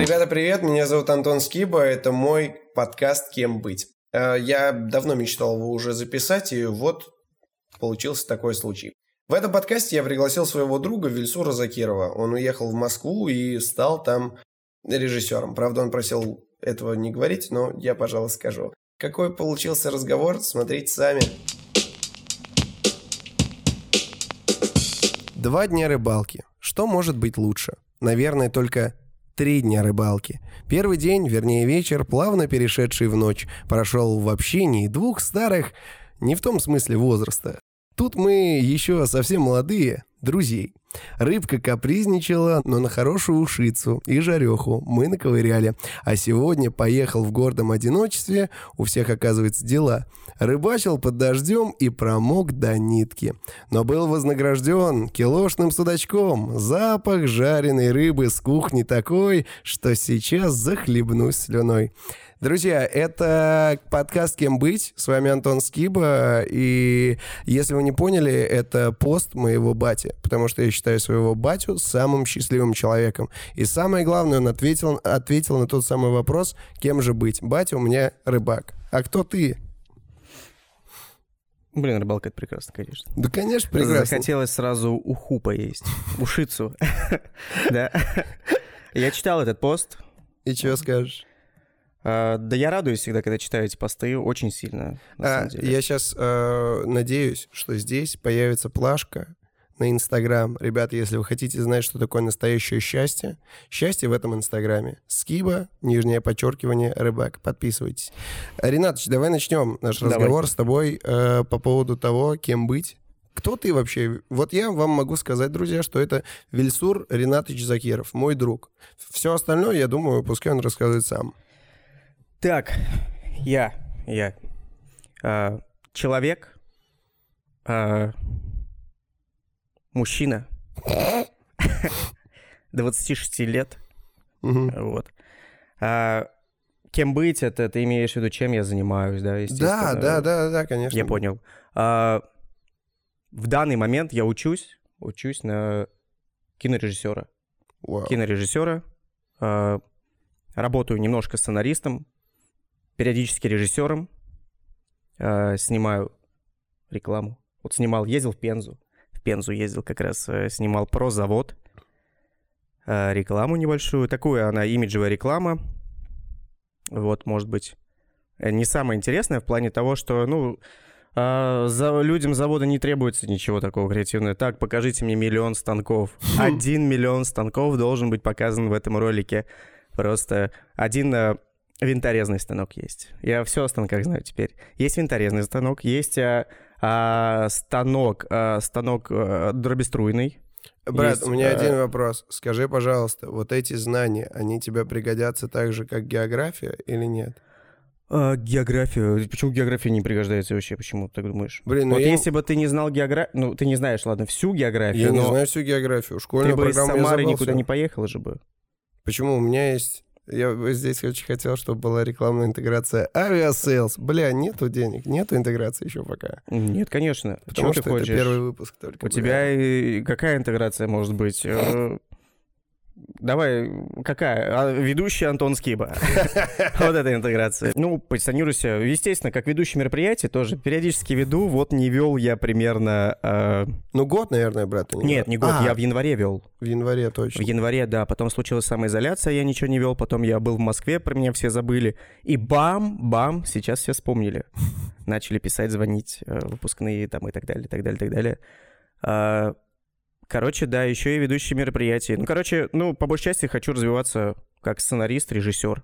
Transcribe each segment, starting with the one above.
Ребята, привет, меня зовут Антон Скиба, это мой подкаст «Кем быть?». Э, я давно мечтал его уже записать, и вот получился такой случай. В этом подкасте я пригласил своего друга Вильсура Закирова. Он уехал в Москву и стал там режиссером. Правда, он просил этого не говорить, но я, пожалуй, скажу. Какой получился разговор, смотрите сами. Два дня рыбалки. Что может быть лучше? Наверное, только три дня рыбалки. Первый день, вернее вечер, плавно перешедший в ночь, прошел в общении двух старых, не в том смысле возраста. Тут мы еще совсем молодые, друзей. Рыбка капризничала, но на хорошую ушицу и жареху мы наковыряли. А сегодня поехал в гордом одиночестве, у всех оказывается дела. Рыбачил под дождем и промок до нитки. Но был вознагражден килошным судачком. Запах жареной рыбы с кухни такой, что сейчас захлебнусь слюной. Друзья, это подкаст «Кем быть?». С вами Антон Скиба. И если вы не поняли, это пост моего бати. Потому что я считаю своего батю самым счастливым человеком. И самое главное, он ответил, ответил на тот самый вопрос, кем же быть. Батя у меня рыбак. А кто ты? Блин, рыбалка это прекрасно, конечно. Да, конечно, прекрасно. Захотелось сразу уху поесть, ушицу. Да. Я читал этот пост. И что скажешь? А, да я радуюсь всегда, когда читаю эти посты, очень сильно, а, Я сейчас э, надеюсь, что здесь появится плашка на Инстаграм. Ребята, если вы хотите знать, что такое настоящее счастье, счастье в этом Инстаграме. Скиба, нижнее подчеркивание, рыбак. Подписывайтесь. Ренатович, давай начнем наш давай. разговор с тобой э, по поводу того, кем быть. Кто ты вообще? Вот я вам могу сказать, друзья, что это Вильсур Ренатович Закиров, мой друг. Все остальное, я думаю, пускай он рассказывает сам. Так, я, я. А, человек, а, мужчина, 26 лет, вот. А, кем быть, это ты имеешь в виду, чем я занимаюсь, да, Да, да, да, да, конечно. Я понял. А, в данный момент я учусь, учусь на кинорежиссера. Wow. Кинорежиссера. А, работаю немножко сценаристом, периодически режиссером, э, снимаю рекламу. Вот снимал, ездил в Пензу. В Пензу ездил как раз, э, снимал про завод, э, рекламу небольшую. Такую она имиджевая реклама. Вот, может быть, э, не самое интересное в плане того, что, ну, а, за, людям завода не требуется ничего такого креативного. Так, покажите мне миллион станков. Один миллион станков должен быть показан в этом ролике. Просто один э, Винторезный станок есть. Я все о станках знаю теперь. Есть винторезный станок, есть а, а, станок, а, станок а, дробеструйный. Брат, есть, у меня а... один вопрос. Скажи, пожалуйста, вот эти знания, они тебе пригодятся так же, как география или нет? А, география. Почему география не пригождается вообще? Почему ты так думаешь? Блин, ну вот я... если бы ты не знал географию, ну ты не знаешь, ладно, всю географию. Я но... не знаю всю географию. Школьную ты бы из Самары никуда не поехал же бы. Почему? У меня есть я здесь очень хотел, чтобы была рекламная интеграция Aviasales. Бля, нету денег, нету интеграции еще пока. Нет, конечно. Потому Чего что это первый выпуск только. У бля. тебя какая интеграция может быть? Э, Давай, какая? А, ведущий Антон Скиба. Вот эта интеграция. Ну, позиционируйся. Естественно, как ведущий мероприятия тоже периодически веду. Вот не вел я примерно... А, ну, год, наверное, брат. Нет, не год. Я в январе вел. В январе, точно. В январе, да. Потом случилась самоизоляция, я ничего не вел. Потом я был в Москве, про меня все забыли. И бам, бам, сейчас все вспомнили. Начали писать, звонить, э, выпускные там и так далее, так далее, так далее. Короче, да, еще и ведущий мероприятий. Ну, короче, ну, по большей части хочу развиваться как сценарист, режиссер,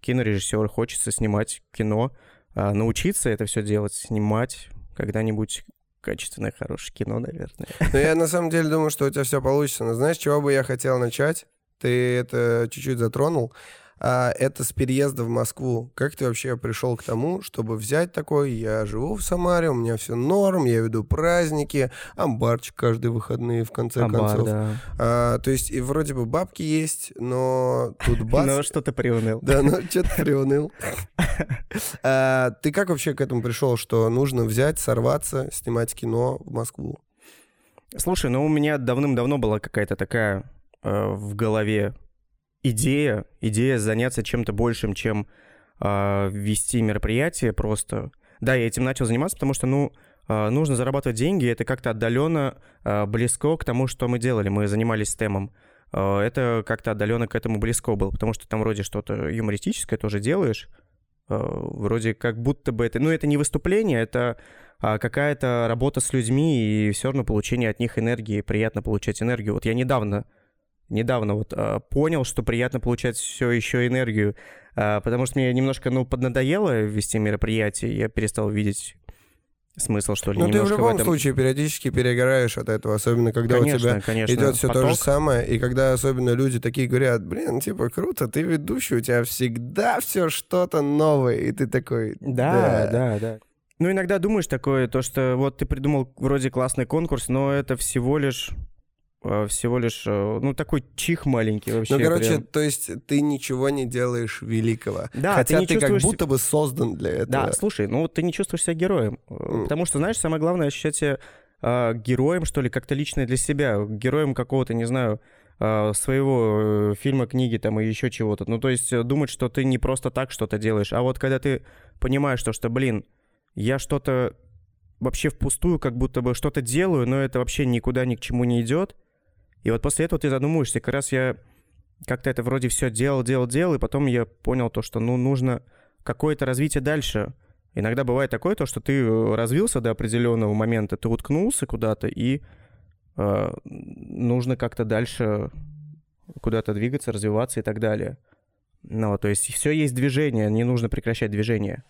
кинорежиссер. Хочется снимать кино, а, научиться это все делать, снимать когда-нибудь качественное, хорошее кино, наверное. Ну, я на самом деле думаю, что у тебя все получится. Но знаешь, чего бы я хотел начать? Ты это чуть-чуть затронул а, это с переезда в Москву. Как ты вообще пришел к тому, чтобы взять такой, я живу в Самаре, у меня все норм, я веду праздники, амбарчик каждые выходные, в конце Амбар, концов. Да. А, то есть, и вроде бы бабки есть, но тут бац... Но что-то приуныл. Да, ну что-то приуныл. А, ты как вообще к этому пришел, что нужно взять, сорваться, снимать кино в Москву? Слушай, ну у меня давным-давно была какая-то такая э, в голове идея, идея заняться чем-то большим, чем э, вести мероприятие просто. Да, я этим начал заниматься, потому что, ну, э, нужно зарабатывать деньги, это как-то отдаленно э, близко к тому, что мы делали. Мы занимались темом. Э, это как-то отдаленно к этому близко было, потому что там вроде что-то юмористическое тоже делаешь. Э, вроде как будто бы это... Ну, это не выступление, это а, какая-то работа с людьми и все равно получение от них энергии, приятно получать энергию. Вот я недавно недавно вот э, понял, что приятно получать все еще энергию, э, потому что мне немножко, ну, поднадоело вести мероприятие, я перестал видеть смысл, что ли, Ну, ты в любом в этом... случае периодически перегораешь от этого, особенно когда конечно, у тебя конечно. идет все Поток. то же самое, и когда особенно люди такие говорят, блин, типа, круто, ты ведущий, у тебя всегда все что-то новое, и ты такой... Да, да, да. да. Ну, иногда думаешь такое, то, что вот ты придумал вроде классный конкурс, но это всего лишь всего лишь, э, ну, такой чих маленький вообще. Ну, короче, прям. то есть ты ничего не делаешь великого. Да, Хотя ты, не ты чувствуешь... как будто бы создан для этого. Да, слушай, ну, ты не чувствуешь себя героем. Mm. Потому что, знаешь, самое главное ощущать себя э, героем, что ли, как-то лично для себя. Героем какого-то, не знаю, э, своего э, фильма, книги там и еще чего-то. Ну, то есть думать, что ты не просто так что-то делаешь, а вот когда ты понимаешь, что, что блин, я что-то вообще впустую как будто бы что-то делаю, но это вообще никуда ни к чему не идет, и вот после этого ты задумываешься, как раз я как-то это вроде все делал, делал, делал, и потом я понял то, что, ну, нужно какое-то развитие дальше. Иногда бывает такое, то, что ты э, развился до определенного момента, ты уткнулся куда-то, и э, нужно как-то дальше куда-то двигаться, развиваться и так далее. Ну, то есть все есть движение, не нужно прекращать движение.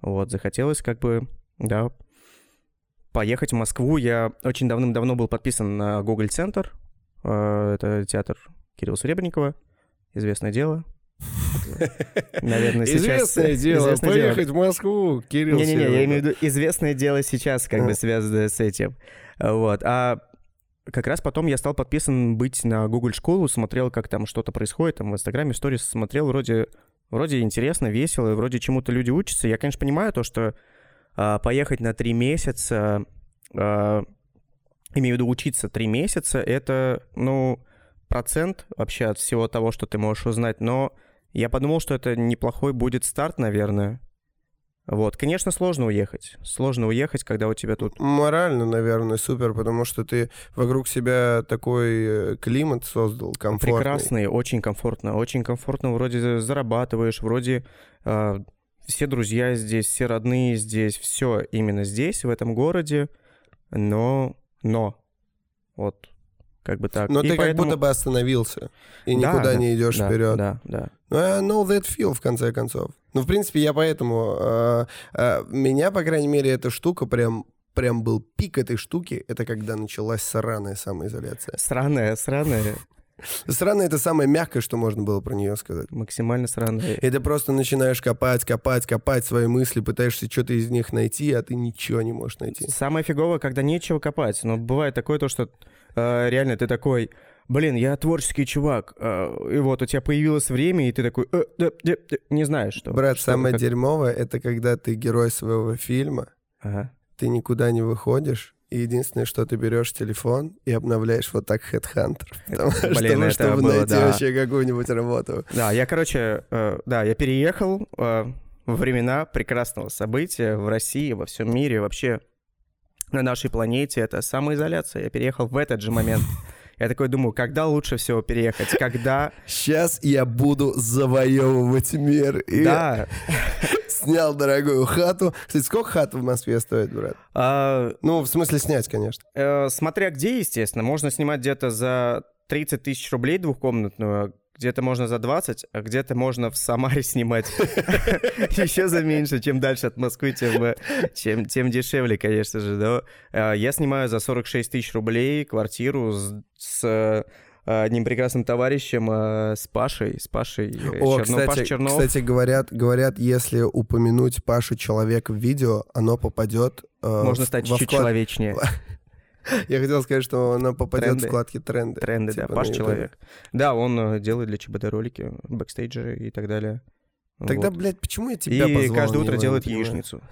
Вот, захотелось как бы, да, поехать в Москву. Я очень давным-давно был подписан на Google Э, это театр Кирилла Серебренникова. Известное дело. Наверное, сейчас... Известное дело, известное поехать дело. в Москву, Кирилл Не-не-не, я имею в виду известное дело сейчас, как бы связанное с этим. Вот. А как раз потом я стал подписан быть на Google школу, смотрел, как там что-то происходит, там в Инстаграме, в сторис смотрел, вроде, вроде интересно, весело, вроде чему-то люди учатся. Я, конечно, понимаю то, что а, поехать на три месяца а, имею в виду учиться три месяца, это, ну, процент вообще от всего того, что ты можешь узнать, но я подумал, что это неплохой будет старт, наверное. Вот, конечно, сложно уехать. Сложно уехать, когда у тебя тут... Морально, наверное, супер, потому что ты вокруг себя такой э, климат создал комфортный. Прекрасный, очень комфортно. Очень комфортно, вроде зарабатываешь, вроде э, все друзья здесь, все родные здесь, все именно здесь, в этом городе, но но. Вот, как бы так. Но и ты поэтому... как будто бы остановился и да, никуда да, не идешь да, вперед. Да, да. Ну, I know that feel, в конце концов. Ну, в принципе, я поэтому... Э, э, меня, по крайней мере, эта штука прям прям был пик этой штуки, это когда началась сраная самоизоляция. Сраная, сраная. Сраная — это самое мягкое, что можно было про нее сказать. Максимально сраная. И ты просто начинаешь копать, копать, копать свои мысли, пытаешься что-то из них найти, а ты ничего не можешь найти. Самое фиговое, когда нечего копать. Но бывает такое то, что э, реально ты такой... Блин, я творческий чувак, э, и вот у тебя появилось время, и ты такой, э, э, э, э, не знаешь, что. Брат, что, самое как... дерьмовое — это когда ты герой своего фильма, ага. ты никуда не выходишь, и единственное, что ты берешь телефон и обновляешь вот так Headhunter. Потому Блин, что, чтобы было, найти да. вообще какую-нибудь работу. Да, я, короче, э, да, я переехал э, во времена прекрасного события в России, во всем мире, вообще на нашей планете. Это самоизоляция. Я переехал в этот же момент. Я такой думаю, когда лучше всего переехать? Когда... Сейчас я буду завоевывать мир. И да. Снял дорогую хату. Кстати, сколько хат в Москве стоит, брат? А... Ну, в смысле снять, конечно. Э, смотря где, естественно. Можно снимать где-то за 30 тысяч рублей двухкомнатную, где-то можно за 20, а где-то можно в Самаре снимать еще за меньше. Чем дальше от Москвы, тем, чем, тем дешевле, конечно же. Да? А, я снимаю за 46 тысяч рублей квартиру с, с одним прекрасным товарищем, а, с Пашей, с Пашей э, О, Чернов, кстати, Паша Чернов. Кстати, говорят, говорят, если упомянуть Пашу человек в видео, оно попадет... Э, Можно стать чуть-чуть человечнее. Я хотел сказать, что она попадет тренды. в вкладки тренды. Тренды, типа, да, Паш Человек. Да, он э, делает для ЧБД ролики, бэкстейджи и так далее. Тогда, вот. блядь, почему я тебя И позвал, каждое утро делает яичницу.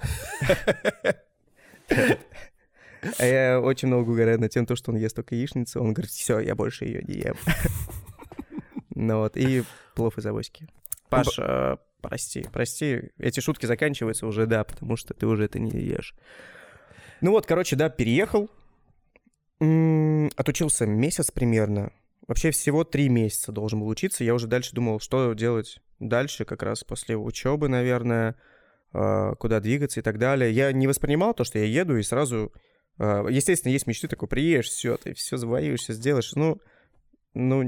А я очень много угораю на тем, что он ест только яичницу. Он говорит, все, я больше ее не ем. Ну вот, и плов из авоськи. Паш, э, прости, прости, эти шутки заканчиваются уже, да, потому что ты уже это не ешь. Ну вот, короче, да, переехал, отучился месяц примерно. Вообще всего три месяца должен был учиться. Я уже дальше думал, что делать дальше, как раз после учебы, наверное, а, куда двигаться и так далее. Я не воспринимал то, что я еду и сразу... А, естественно, есть мечты такой, приедешь, все, ты все завоюешь, все сделаешь. Ну, ну,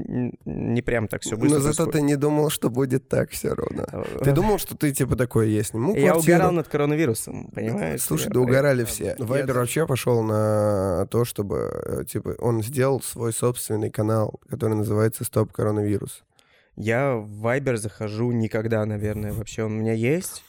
не прям так все быстро. Но зато ты не думал, что будет так все равно. А, ты думал, что ты типа такой, я сниму Я угорал над коронавирусом, понимаешь? Слушай, да угорали все. Вайбер вообще пошел на то, чтобы, э, типа, он сделал свой собственный канал, который называется «Стоп коронавирус». Я в Вайбер захожу никогда, наверное, вообще. Он у меня есть,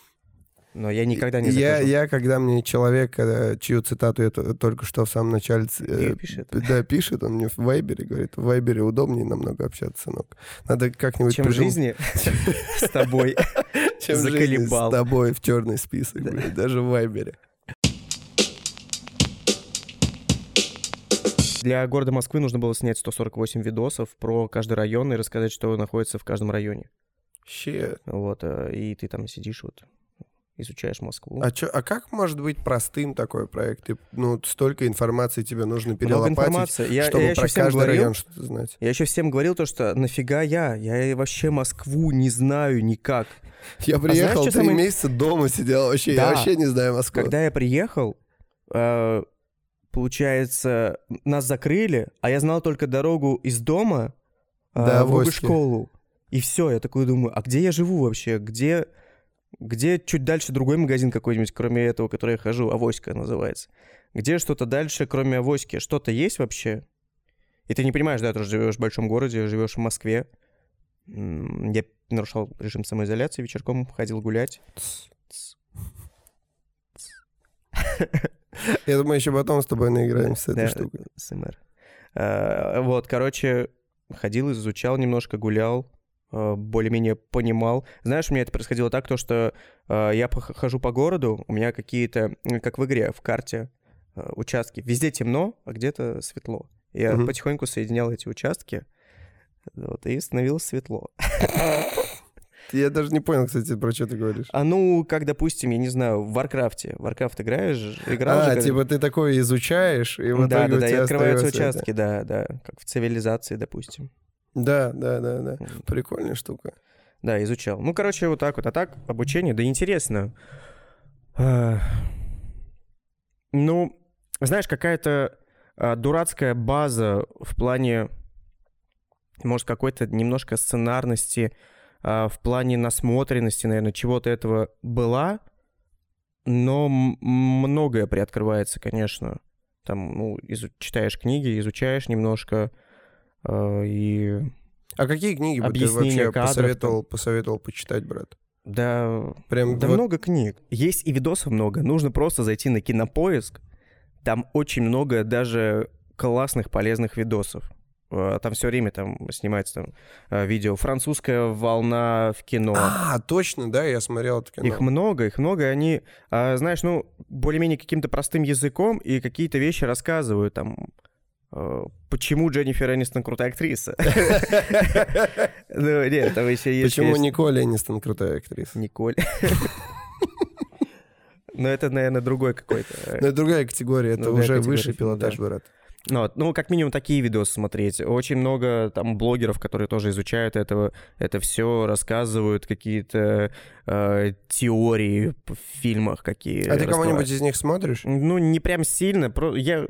но я никогда не я, я, когда мне человек, чью цитату я только что в самом начале... Э, пишет. Да, пишет, он мне в Вайбере говорит, в Вайбере удобнее намного общаться, сынок. Надо как-нибудь... Чем прижим... в жизни с тобой Чем заколебал. с тобой в черный список, даже в Вайбере. Для города Москвы нужно было снять 148 видосов про каждый район и рассказать, что находится в каждом районе. Shit. Вот, э, и ты там сидишь вот изучаешь Москву. А, чё, а как может быть простым такой проект? Ты, ну, столько информации тебе нужно перелопатить, Много информации. Я, чтобы я про каждый говорил, район что-то знать. Я еще всем говорил то, что нафига я? Я вообще Москву не знаю никак. Я а приехал, а три самое... месяца дома сидел вообще, да. я вообще не знаю Москву. Когда я приехал, э, получается, нас закрыли, а я знал только дорогу из дома э, да, в школу. И все, я такой думаю, а где я живу вообще? Где где чуть дальше другой магазин какой-нибудь, кроме этого, который я хожу, Авоська называется. Где что-то дальше, кроме Авоськи? Что-то есть вообще? И ты не понимаешь, да, ты живешь в большом городе, живешь в Москве. Я нарушал режим самоизоляции, вечерком ходил гулять. Я думаю, еще потом с тобой наиграемся с этой штукой. СМР. А, вот, короче, ходил, изучал немножко, гулял. Э, более-менее понимал. Знаешь, у меня это происходило так, то, что э, я хожу по городу, у меня какие-то, как в игре, в карте, э, участки. Везде темно, а где-то светло. Я угу. потихоньку соединял эти участки, вот, и становилось светло. Я даже не понял, кстати, про что ты говоришь. А ну, как, допустим, я не знаю, в Warcraft е. Warcraft играешь, играл А, же, типа ты такой изучаешь, и вот Да, да, да, и открываются участки, да, да, как в цивилизации, допустим. Да, да, да, да. Прикольная штука. Да, изучал. Ну, короче, вот так вот. А так, обучение, да интересно. А... Ну, знаешь, какая-то а, дурацкая база в плане, может, какой-то немножко сценарности, а, в плане насмотренности, наверное, чего-то этого была, но многое приоткрывается, конечно. Там, ну, изу- читаешь книги, изучаешь немножко, и а какие книги бы ты вообще кадров, посоветовал, посоветовал почитать, брат? Да, Прям да вот... много книг. Есть и видосов много. Нужно просто зайти на кинопоиск. Там очень много даже классных, полезных видосов. Э, там все время там снимается там э, видео «Французская волна в кино». А, точно, да, я смотрел это кино. Их много, их много, они, а, знаешь, ну, более-менее каким-то простым языком и какие-то вещи рассказывают, там, почему Дженнифер Энистон крутая актриса? Ну, нет, там еще есть... Почему Николь Энистон крутая актриса? Николь. Но это, наверное, другой какой-то. Ну, это другая категория, это уже высший пилотаж, брат. Ну, вот, ну, как минимум, такие видосы смотреть. Очень много там блогеров, которые тоже изучают этого, это все, рассказывают какие-то э, теории в фильмах какие. А ты кого-нибудь из них смотришь? Ну, не прям сильно. Про... Я...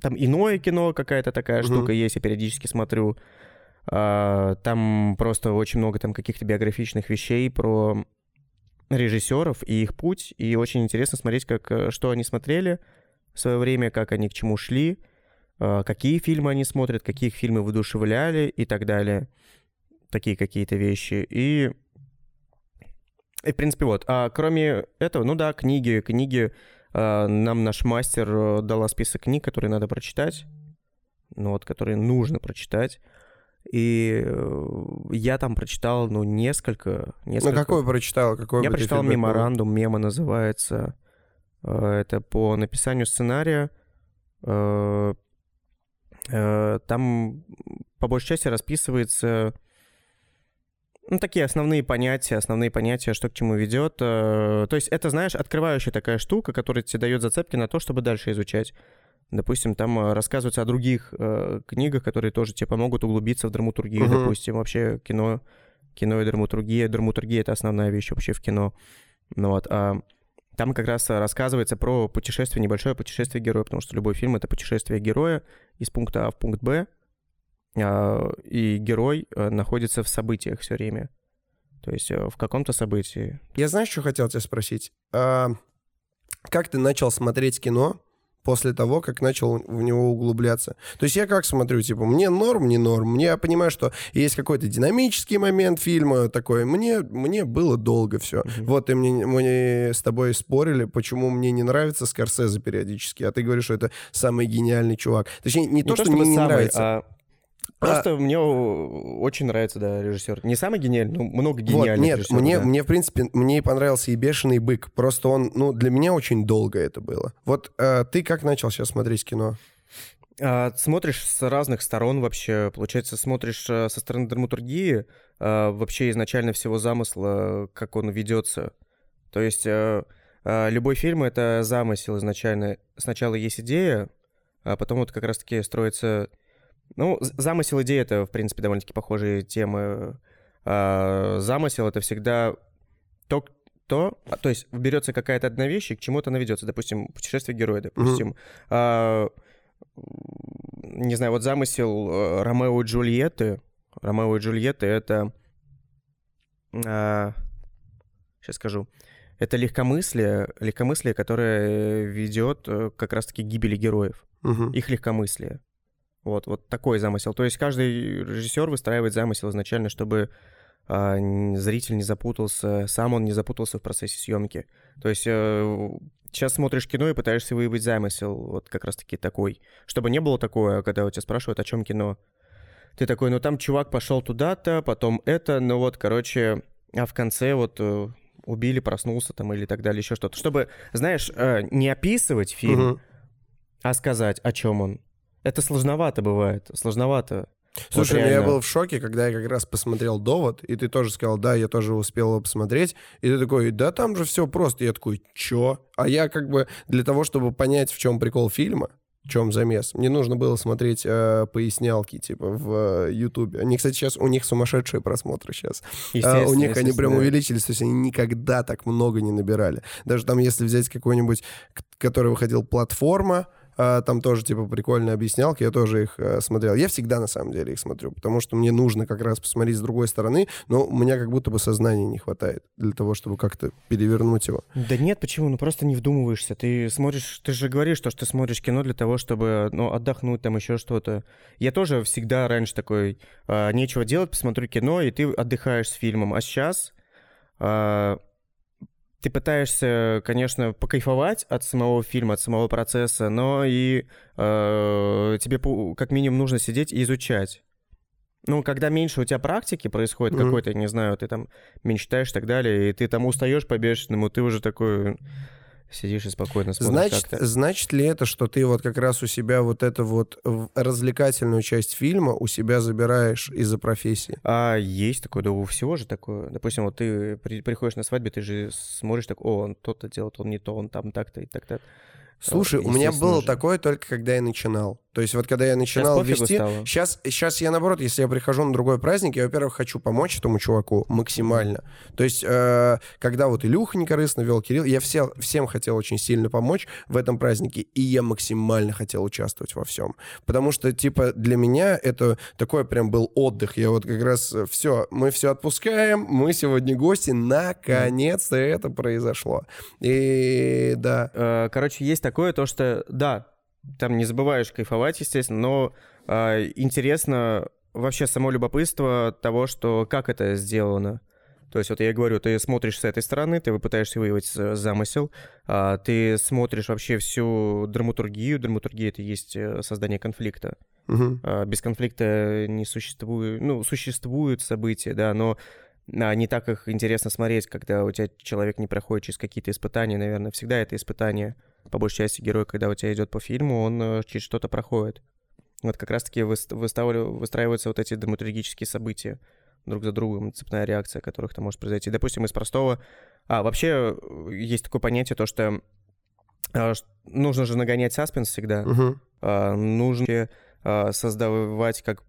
Там иное кино какая-то такая угу. штука есть, я периодически смотрю. А, там просто очень много там каких-то биографичных вещей про режиссеров и их путь. И очень интересно смотреть, как, э, что они смотрели в свое время, как они к чему шли. А, какие фильмы они смотрят, какие фильмы воодушевляли и так далее. Такие какие-то вещи. И, и в принципе, вот. А кроме этого, ну да, книги. Книги а, нам наш мастер э, дала список книг, которые надо прочитать. Ну вот, которые нужно прочитать. И э, я там прочитал, ну, несколько. несколько. Ну, какой прочитал? Какой я прочитал меморандум, мема называется. Э, это по написанию сценария Э, там по большей части расписывается Ну, такие основные понятия, основные понятия, что к чему ведет. Э, то есть это, знаешь, открывающая такая штука, которая тебе дает зацепки на то, чтобы дальше изучать. Допустим, там э, рассказывается о других э, книгах, которые тоже тебе помогут углубиться в драматургию, uh-huh. допустим, вообще кино, кино и драматургия. Драматургия — это основная вещь вообще в кино. Ну вот, а там как раз рассказывается про путешествие, небольшое путешествие героя, потому что любой фильм — это путешествие героя из пункта А в пункт Б, а, и герой э, находится в событиях все время. То есть э, в каком-то событии. Я знаешь, что хотел тебя спросить? А, как ты начал смотреть кино после того, как начал в него углубляться. То есть я как смотрю, типа, мне норм, не норм. Мне, я понимаю, что есть какой-то динамический момент фильма такой. Мне, мне было долго все. Mm-hmm. Вот, и мне, мы с тобой спорили, почему мне не нравится Скорсезе периодически, а ты говоришь, что это самый гениальный чувак. Точнее, не, не то, то, что мне не самый, нравится. А Просто а... мне очень нравится, да, режиссер. Не самый гениальный, но много гениальных вот, нет. Мне, да. мне, в принципе, мне понравился и «Бешеный бык». Просто он, ну, для меня очень долго это было. Вот э, ты как начал сейчас смотреть кино? А, смотришь с разных сторон вообще. Получается, смотришь э, со стороны драматургии, а, вообще изначально всего замысла, как он ведется. То есть а, а, любой фильм — это замысел изначально. Сначала есть идея, а потом вот как раз-таки строится ну, замысел идеи — это, в принципе, довольно-таки похожие темы. А, замысел — это всегда то, то, а, то есть берется какая-то одна вещь, и к чему-то она ведется. Допустим, путешествие героя, допустим. Mm-hmm. А, не знаю, вот замысел э, Ромео и Джульетты. Ромео и Джульетты — это... А, сейчас скажу. Это легкомыслие, легкомыслие, которое ведет э, как раз-таки к гибели героев. Угу. Их легкомыслие. Вот, вот такой замысел. То есть каждый режиссер выстраивает замысел изначально, чтобы э, зритель не запутался, сам он не запутался в процессе съемки. То есть э, сейчас смотришь кино и пытаешься выявить замысел, вот как раз-таки такой. Чтобы не было такое, когда у тебя спрашивают, о чем кино. Ты такой, ну там чувак пошел туда-то, потом это, ну вот, короче, а в конце вот э, убили, проснулся там или так далее, еще что-то. Чтобы, знаешь, э, не описывать фильм, угу. а сказать, о чем он. Это сложновато бывает, сложновато. Слушай, вот ну я был в шоке, когда я как раз посмотрел «Довод», и ты тоже сказал, да, я тоже успел его посмотреть, и ты такой, да там же все просто. Я такой, чё? А я как бы для того, чтобы понять, в чем прикол фильма, в чем замес, мне нужно было смотреть э, пояснялки, типа, в Ютубе. Э, они, кстати, сейчас, у них сумасшедшие просмотры сейчас. А, у них они прям увеличились, то есть они никогда так много не набирали. Даже там, если взять какой-нибудь, который выходил платформа, там тоже, типа, прикольные объяснялки, я тоже их а, смотрел. Я всегда, на самом деле, их смотрю, потому что мне нужно как раз посмотреть с другой стороны, но у меня как будто бы сознания не хватает для того, чтобы как-то перевернуть его. Да нет, почему? Ну просто не вдумываешься. Ты смотришь, ты же говоришь, что, что ты смотришь кино для того, чтобы, ну, отдохнуть, там еще что-то. Я тоже всегда раньше такой, а, нечего делать, посмотрю кино, и ты отдыхаешь с фильмом. А сейчас... А, ты пытаешься, конечно, покайфовать от самого фильма, от самого процесса, но и э, тебе как минимум нужно сидеть и изучать. Ну, когда меньше у тебя практики происходит mm-hmm. какой-то, не знаю, ты там меньше читаешь и так далее, и ты там устаешь по бешеному, ты уже такой Сидишь и спокойно смотришь. Значит, значит ли это, что ты вот как раз у себя вот эту вот развлекательную часть фильма у себя забираешь из-за профессии? А есть такое, да у всего же такое. Допустим, вот ты при, приходишь на свадьбе, ты же смотришь так, о, он то-то делает, он не то, он там так-то и так-то. Слушай, у меня было же. такое только когда я начинал. То есть вот когда я начинал сейчас вести... Сейчас, сейчас я наоборот, если я прихожу на другой праздник, я, во-первых, хочу помочь этому чуваку максимально. То есть э, когда вот Илюха некорыстно вел Кирилл, я все, всем хотел очень сильно помочь в этом празднике, и я максимально хотел участвовать во всем. Потому что, типа, для меня это такой прям был отдых. Я вот как раз э, все, мы все отпускаем, мы сегодня гости, наконец-то это произошло. И да. Э, короче, есть такое то, что, да, там не забываешь кайфовать, естественно, но э, интересно вообще само любопытство того, что как это сделано. То есть вот я говорю, ты смотришь с этой стороны, ты пытаешься выявить замысел, а ты смотришь вообще всю драматургию. Драматургия — это есть э, создание конфликта. Угу. А, без конфликта не существует... Ну, существуют события, да, но а, не так их интересно смотреть, когда у тебя человек не проходит через какие-то испытания, наверное. Всегда это испытание по большей части герой, когда у тебя идет по фильму, он э, через что-то проходит. Вот как раз-таки выстраиваются вот эти драматургические события. друг за другом, цепная реакция, которых там может произойти. Допустим, из простого... А, вообще э, есть такое понятие, то, что а, нужно же нагонять саспенс всегда. Угу. А, нужно а, создавать как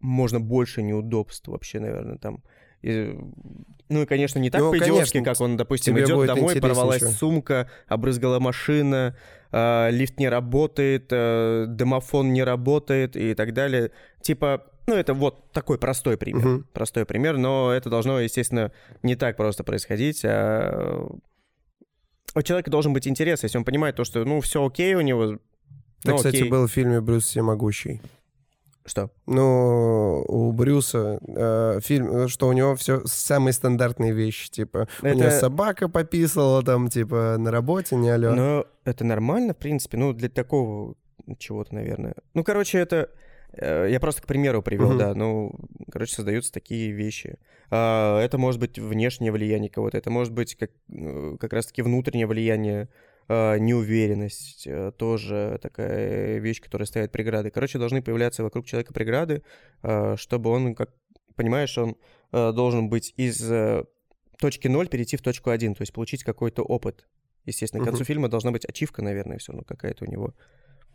можно больше неудобств вообще, наверное, там. И, ну и, конечно, не так ну, по-идиотски, как он, допустим, идет домой, порвалась еще. сумка, обрызгала машина, э, лифт не работает, э, домофон не работает и так далее. Типа, ну это вот такой простой пример, угу. простой пример, но это должно, естественно, не так просто происходить, а у человека должен быть интерес, если он понимает то, что, ну, все окей у него. Так, ну, кстати, окей. был в фильме «Брюс Всемогущий». Что? Ну, у Брюса э, фильм, что у него все самые стандартные вещи, типа, это... у него собака пописала там, типа, на работе, не алё. Ну, это нормально, в принципе, ну, для такого чего-то, наверное. Ну, короче, это... Э, я просто к примеру привел, угу. да. Ну, короче, создаются такие вещи. А, это может быть внешнее влияние кого-то, это может быть как, э, как раз-таки внутреннее влияние, неуверенность, э, тоже такая вещь, которая ставит преграды. Короче, должны появляться вокруг человека преграды, а, чтобы он, как понимаешь, он должен быть из точки 0 перейти в точку 1, то есть получить какой-то опыт. Естественно, к концу фильма должна быть ачивка, наверное, все равно какая-то у него.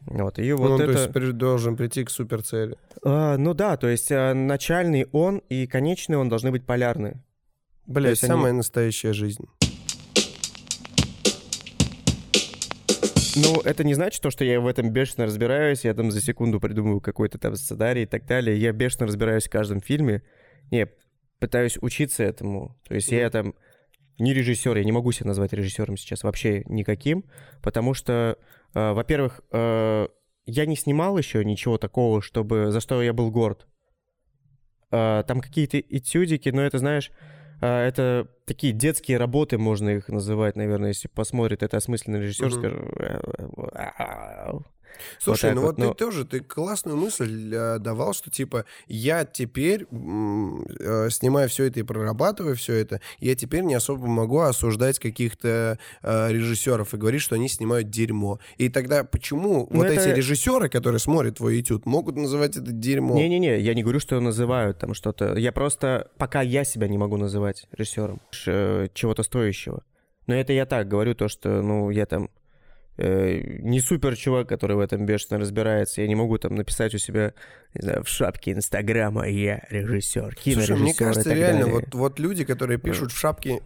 Вот, и вот ну, это... то есть должен прийти к суперцели. А, ну да, то есть а, начальный он и конечный он должны быть полярны. Блять, самая они... настоящая жизнь. Ну, это не значит то, что я в этом бешено разбираюсь, я там за секунду придумываю какой-то там сценарий и так далее. Я бешено разбираюсь в каждом фильме. Не, пытаюсь учиться этому. То есть mm. я там не режиссер, я не могу себя назвать режиссером сейчас вообще никаким, потому что Э, во-первых, э, я не снимал еще ничего такого, чтобы за что я был горд. Э, там какие-то этюдики, но это, знаешь, это такие детские работы, можно их называть, наверное, если посмотрит это осмысленный режиссер, mm-hmm. скажет, Слушай, вот ну вот, вот но... ты тоже, ты классную мысль э, давал, что типа я теперь, э, снимая все это и прорабатывая все это, я теперь не особо могу осуждать каких-то э, режиссеров и говорить, что они снимают дерьмо. И тогда почему ну, вот это... эти режиссеры, которые смотрят твой YouTube, могут называть это дерьмо? Не-не-не, я не говорю, что называют там что-то. Я просто, пока я себя не могу называть режиссером чего-то стоящего. Но это я так говорю, то, что, ну, я там не супер чувак, который в этом бешено разбирается. Я не могу там написать у себя, не знаю, в шапке Инстаграма «Я режиссер», кинорежиссер Слушай, мне кажется, реально, вот, вот люди, которые пишут в шапке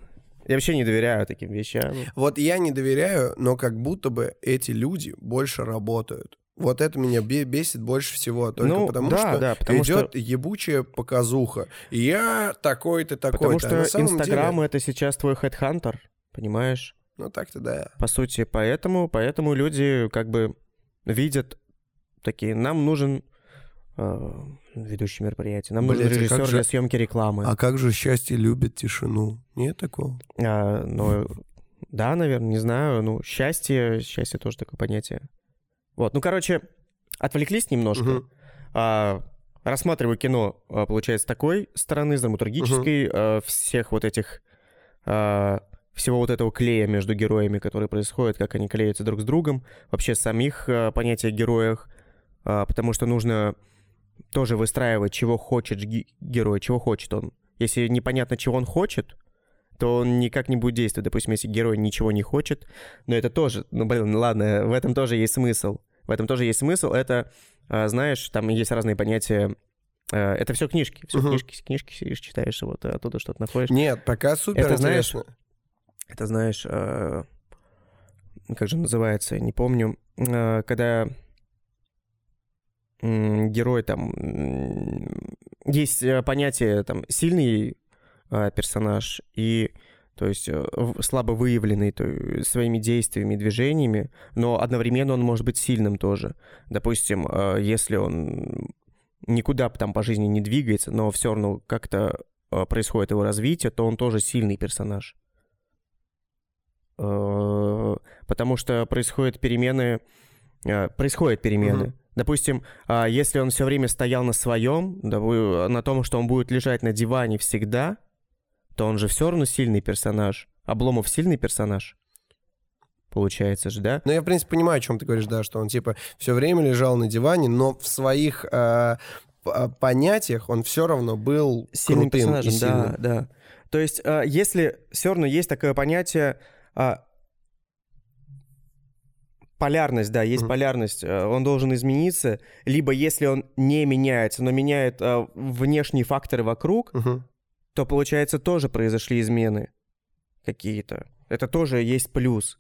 я вообще не доверяю таким вещам. Вот я не доверяю, но как будто бы эти люди больше работают. Вот это меня бесит больше всего, только ну, потому да, что да, потому идет что... ебучая показуха. Я такой-то, такой-то. Потому что Инстаграм деле... это сейчас твой хедхантер, понимаешь? Ну так-то да. По сути, поэтому, поэтому люди как бы видят такие, нам нужен э, ведущий мероприятия, нам Блин, нужен режиссер а же... для съемки рекламы. А как же счастье любит тишину? Нет такого? А, ну, да, наверное, не знаю. Ну, счастье, счастье тоже такое понятие. Вот, ну, короче, отвлеклись немножко. Угу. А, рассматриваю кино, а, получается, с такой стороны, с драматургической, угу. всех вот этих а, всего вот этого клея между героями, который происходит, как они клеятся друг с другом, вообще самих э, понятий о героях, э, потому что нужно тоже выстраивать, чего хочет герой, чего хочет он. Если непонятно, чего он хочет, то он никак не будет действовать. Допустим, если герой ничего не хочет, но это тоже, ну, блин, ладно, в этом тоже есть смысл. В этом тоже есть смысл. Это, э, знаешь, там есть разные понятия э, это все книжки, все угу. книжки, книжки сидишь, читаешь, вот оттуда что-то находишь. Нет, пока супер это, знаешь, это, знаешь, э, как же называется, не помню, э, когда э, герой там... Есть э, понятие там сильный персонаж и то есть слабо выявленный то, своими действиями движениями, но одновременно он может быть сильным тоже. Допустим, если он никуда там по жизни не двигается, но все равно как-то происходит его развитие, то он тоже сильный персонаж. Э, потому что происходят перемены, э, происходят перемены. Угу. Допустим, а, если он все время стоял на своем, на том, что он будет лежать на диване всегда, то он же все равно сильный персонаж. Обломов сильный персонаж. Получается же, да? Ну, я, в принципе, понимаю, о чем ты говоришь, да, что он, типа, все время лежал на диване, но в своих э, а, понятиях он все равно был сильным крутым персонажем, и сильным. да, да. То есть, а, если все равно есть такое понятие а, полярность, да, есть mm-hmm. полярность, он должен измениться, либо если он не меняется, но меняет внешние факторы вокруг, mm-hmm. то получается тоже произошли измены какие-то. Это тоже есть плюс.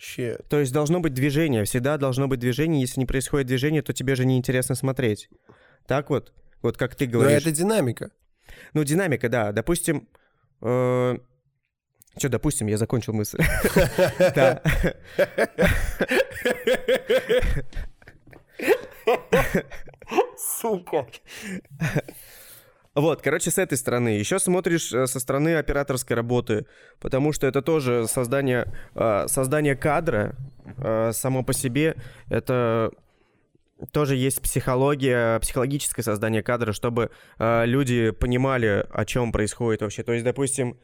Shit. То есть должно быть движение, всегда должно быть движение. Если не происходит движение, то тебе же неинтересно смотреть. Так вот, вот как ты говоришь. Но это динамика. Ну, динамика, да. Допустим, э... Что, допустим, я закончил мысль. Да. Сука. Вот, короче, с этой стороны. Еще смотришь э, со стороны операторской работы, потому что это тоже создание, э, создание кадра э, само по себе. Это тоже есть психология, психологическое создание кадра, чтобы люди понимали, о чем происходит вообще. То есть, допустим,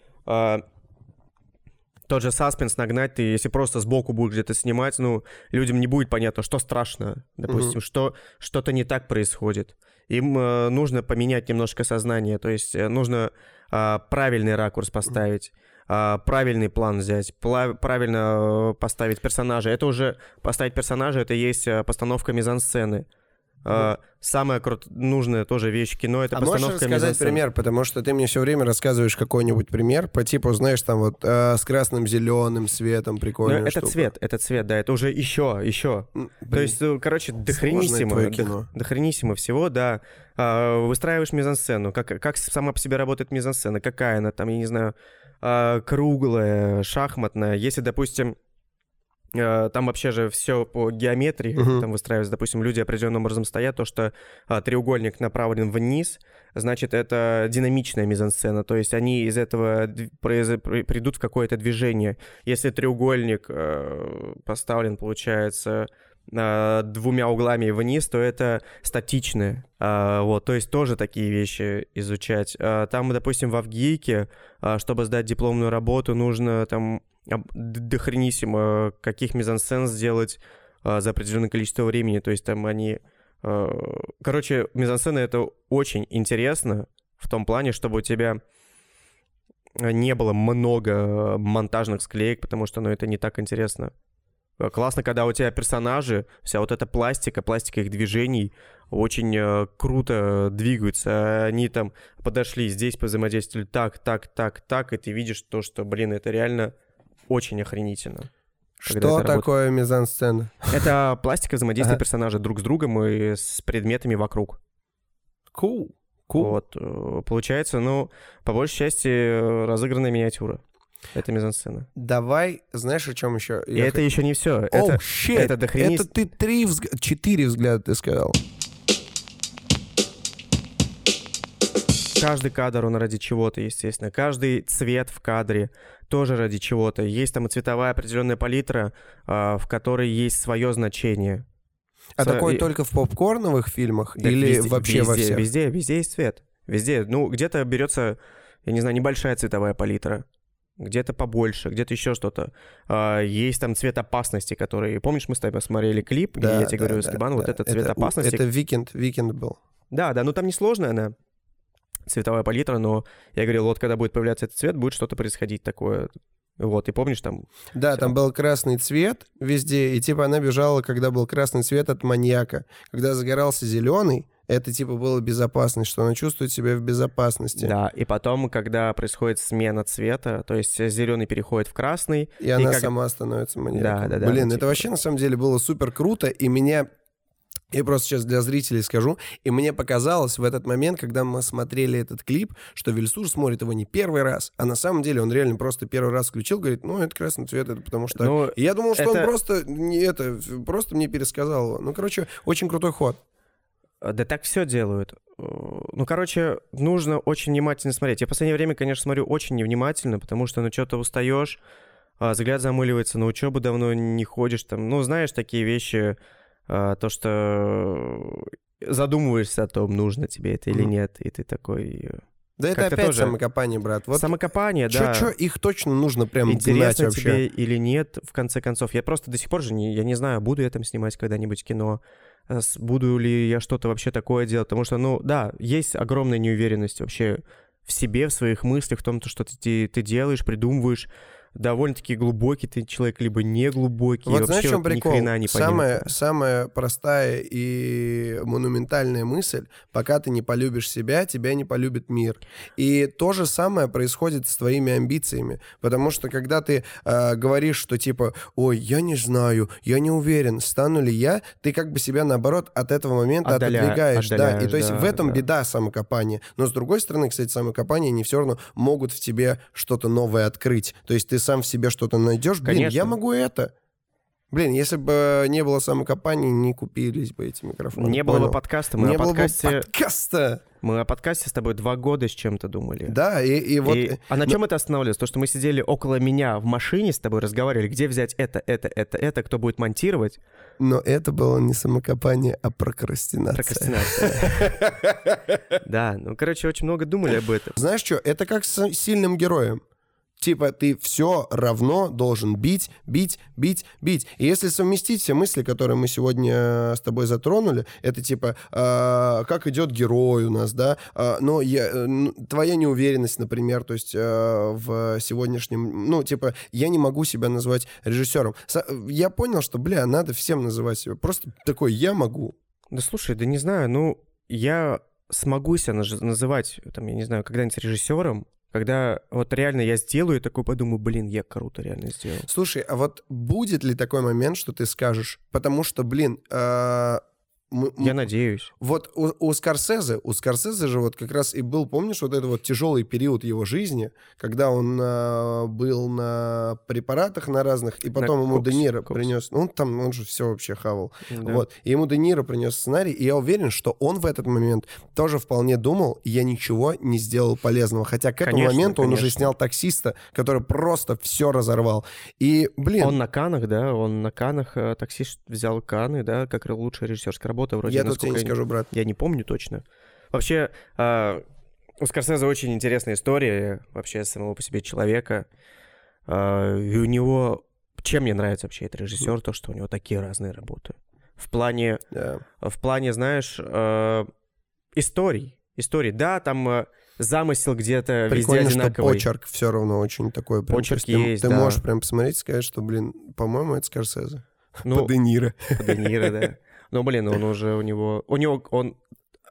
тот же саспенс нагнать, ты если просто сбоку будешь где-то снимать, ну, людям не будет понятно, что страшно, допустим, mm-hmm. что что-то не так происходит. Им э, нужно поменять немножко сознание, то есть э, нужно э, правильный ракурс поставить, э, правильный план взять, правильно э, поставить персонажа. Это уже поставить персонажа, это есть э, постановка мизансцены. Uh, самая крут... нужная тоже вещь кино это а постановка можешь рассказать мизансцен. пример, потому что ты мне все время рассказываешь какой-нибудь пример по типу, знаешь, там вот э, с красным зеленым светом прикольно. Это цвет, это цвет, да, это уже еще, еще. Блин, То есть, ну, короче, дохренисимо, кино. дохренисимо всего, да. Э, выстраиваешь мизансцену, как как сама по себе работает мизансцена, какая она там, я не знаю, э, круглая, шахматная. Если, допустим Э, там вообще же все по геометрии uh-huh. там выстраивается. Допустим, люди определенным образом стоят, то, что а, треугольник направлен вниз, значит, это динамичная мизансцена. То есть они из этого придут в какое-то движение. Если треугольник э, поставлен, получается, э, двумя углами вниз, то это статичное. Э, вот, то есть тоже такие вещи изучать. Э, там, допустим, в Авгейке, чтобы сдать дипломную работу, нужно там дохренисимо, каких мизансцен сделать а, за определенное количество времени. То есть там они... А, короче, мизансцена — это очень интересно в том плане, чтобы у тебя не было много монтажных склеек, потому что, ну, это не так интересно. Классно, когда у тебя персонажи, вся вот эта пластика, пластика их движений очень э, круто двигаются. Они там подошли, здесь взаимодействовали так, так, так, так, и ты видишь то, что, блин, это реально очень охренительно. Что такое мизансцена? Это пластика взаимодействия ага. персонажа друг с другом и с предметами вокруг. Cool. Cool. Вот, э, получается, ну, по большей части, разыгранная миниатюра. Это мизансцена. Давай, знаешь, о чем еще? И Я это х... еще не все. Oh, это, shit. это дохренись... Это ты три взг... четыре взгляда ты сказал. Каждый кадр, он ради чего-то, естественно. Каждый цвет в кадре тоже ради чего-то. Есть там и цветовая определенная палитра, а, в которой есть свое значение. А С... такое и... только в попкорновых фильмах да, или везде, вообще везде, во всех? Везде, везде есть цвет. Везде. Ну, где-то берется, я не знаю, небольшая цветовая палитра где-то побольше, где-то еще что-то. А, есть там цвет опасности, который... Помнишь, мы с тобой смотрели клип, да, где я тебе да, говорю, да, Стебан, да, вот этот цвет это, опасности. Это Викенд, The Weeknd был. Да, да, ну там несложная она цветовая палитра, но я говорил, вот когда будет появляться этот цвет, будет что-то происходить такое. Вот, и помнишь там... Да, все. там был красный цвет везде, и типа она бежала, когда был красный цвет от маньяка. Когда загорался зеленый, это типа было безопасность, что она чувствует себя в безопасности. Да, и потом, когда происходит смена цвета, то есть зеленый переходит в красный. И, и она как... сама становится маньяком. Да, да, да. Блин, ну, это типа... вообще на самом деле было супер круто, и меня я просто сейчас для зрителей скажу. И мне показалось в этот момент, когда мы смотрели этот клип, что Вильсур смотрит его не первый раз, а на самом деле он реально просто первый раз включил, говорит, ну, это красный цвет, это потому что... Ну, я думал, что это... он просто не это, просто мне пересказал его. Ну, короче, очень крутой ход. А, да так все делают. Ну, короче, нужно очень внимательно смотреть. Я в последнее время, конечно, смотрю очень невнимательно, потому что, ну, что-то устаешь, а взгляд замыливается, на учебу давно не ходишь, там, ну, знаешь, такие вещи а, то, что задумываешься о том, нужно тебе это или нет, и ты такой... Э, да это опять тоже... самокопание, брат. Вот самокопание, да. Что их точно нужно прям Интересно гнать тебе или нет, в конце концов. Я просто до сих пор же не, я не знаю, буду я там снимать когда-нибудь кино. Буду ли я что-то вообще такое делать, потому что, ну, да, есть огромная неуверенность вообще в себе, в своих мыслях, в том, что ты, ты делаешь, придумываешь, довольно-таки глубокий ты человек, либо не глубокий. Вот знаешь, в чем прикол? Не самая, самая простая и монументальная мысль, пока ты не полюбишь себя, тебя не полюбит мир. И то же самое происходит с твоими амбициями. Потому что когда ты э, говоришь, что типа, ой, я не знаю, я не уверен, стану ли я, ты как бы себя наоборот от этого момента Отдаля... отодвигаешь. Да, и то есть да, в этом да. беда самокопания. Но с другой стороны, кстати, самокопание, они все равно могут в тебе что-то новое открыть. То есть ты сам в себе что-то найдешь, блин, Конечно. я могу это. Блин, если бы не было самокопаний, не купились бы эти микрофоны. Не было бы подкаста. Мы не о подкасте... было бы подкаста. Мы о подкасте с тобой два года с чем-то думали. Да, и, и вот... И... А на чем Но... это останавливалось? То, что мы сидели около меня в машине с тобой, разговаривали, где взять это, это, это, это, кто будет монтировать. Но это было не самокопание, а прокрастинация. Прокрастинация. Да, ну, короче, очень много думали об этом. Знаешь что, это как с сильным героем. Типа ты все равно должен бить, бить, бить, бить. И если совместить все мысли, которые мы сегодня э, с тобой затронули, это типа э, как идет герой у нас, да, э, но я, э, твоя неуверенность, например, то есть э, в сегодняшнем, ну типа я не могу себя назвать режиссером. Я понял, что, бля, надо всем называть себя. Просто такой я могу. Да слушай, да не знаю, ну я смогу себя называть, там, я не знаю, когда-нибудь режиссером, когда вот реально я сделаю, такой подумаю, блин, я круто реально сделал. Слушай, а вот будет ли такой момент, что ты скажешь, потому что, блин, э, мы, Я надеюсь. Вот у, у Скорсезе, у Скорсезе же вот как раз и был, помнишь, вот этот вот тяжелый период его жизни, когда он а, был на препаратах на разных, и потом на ему кокс, Де Ниро кокс. принес, ну он там, он же все вообще хавал, да. вот, и ему Де Ниро принес сценарий, и я уверен, что он в этот момент тоже вполне думал, я ничего не сделал полезного, хотя к этому моменту конечно. он уже снял таксиста, который просто все разорвал, и, блин... Он на Канах, да, он на Канах, э, таксист взял Каны, да, как лучшая режиссерская работа вроде. Я тут тебе не скажу, брат. Я не помню точно. Вообще, э, у Скорсезе очень интересная история вообще самого по себе человека. Э, и у него... Чем мне нравится вообще этот режиссер, то, что у него такие разные работы. В плане, yeah. в плане, знаешь, э, историй. Историй, да, там э, замысел где-то везде одинаковый. что почерк все равно очень такой. Прям, почерк есть, есть, Ты да. можешь прям посмотреть и сказать, что, блин, по-моему, это Скорсезе. Ну, по Де Ниро. По Де Ниро, да. Но, блин, он уже у него... У него он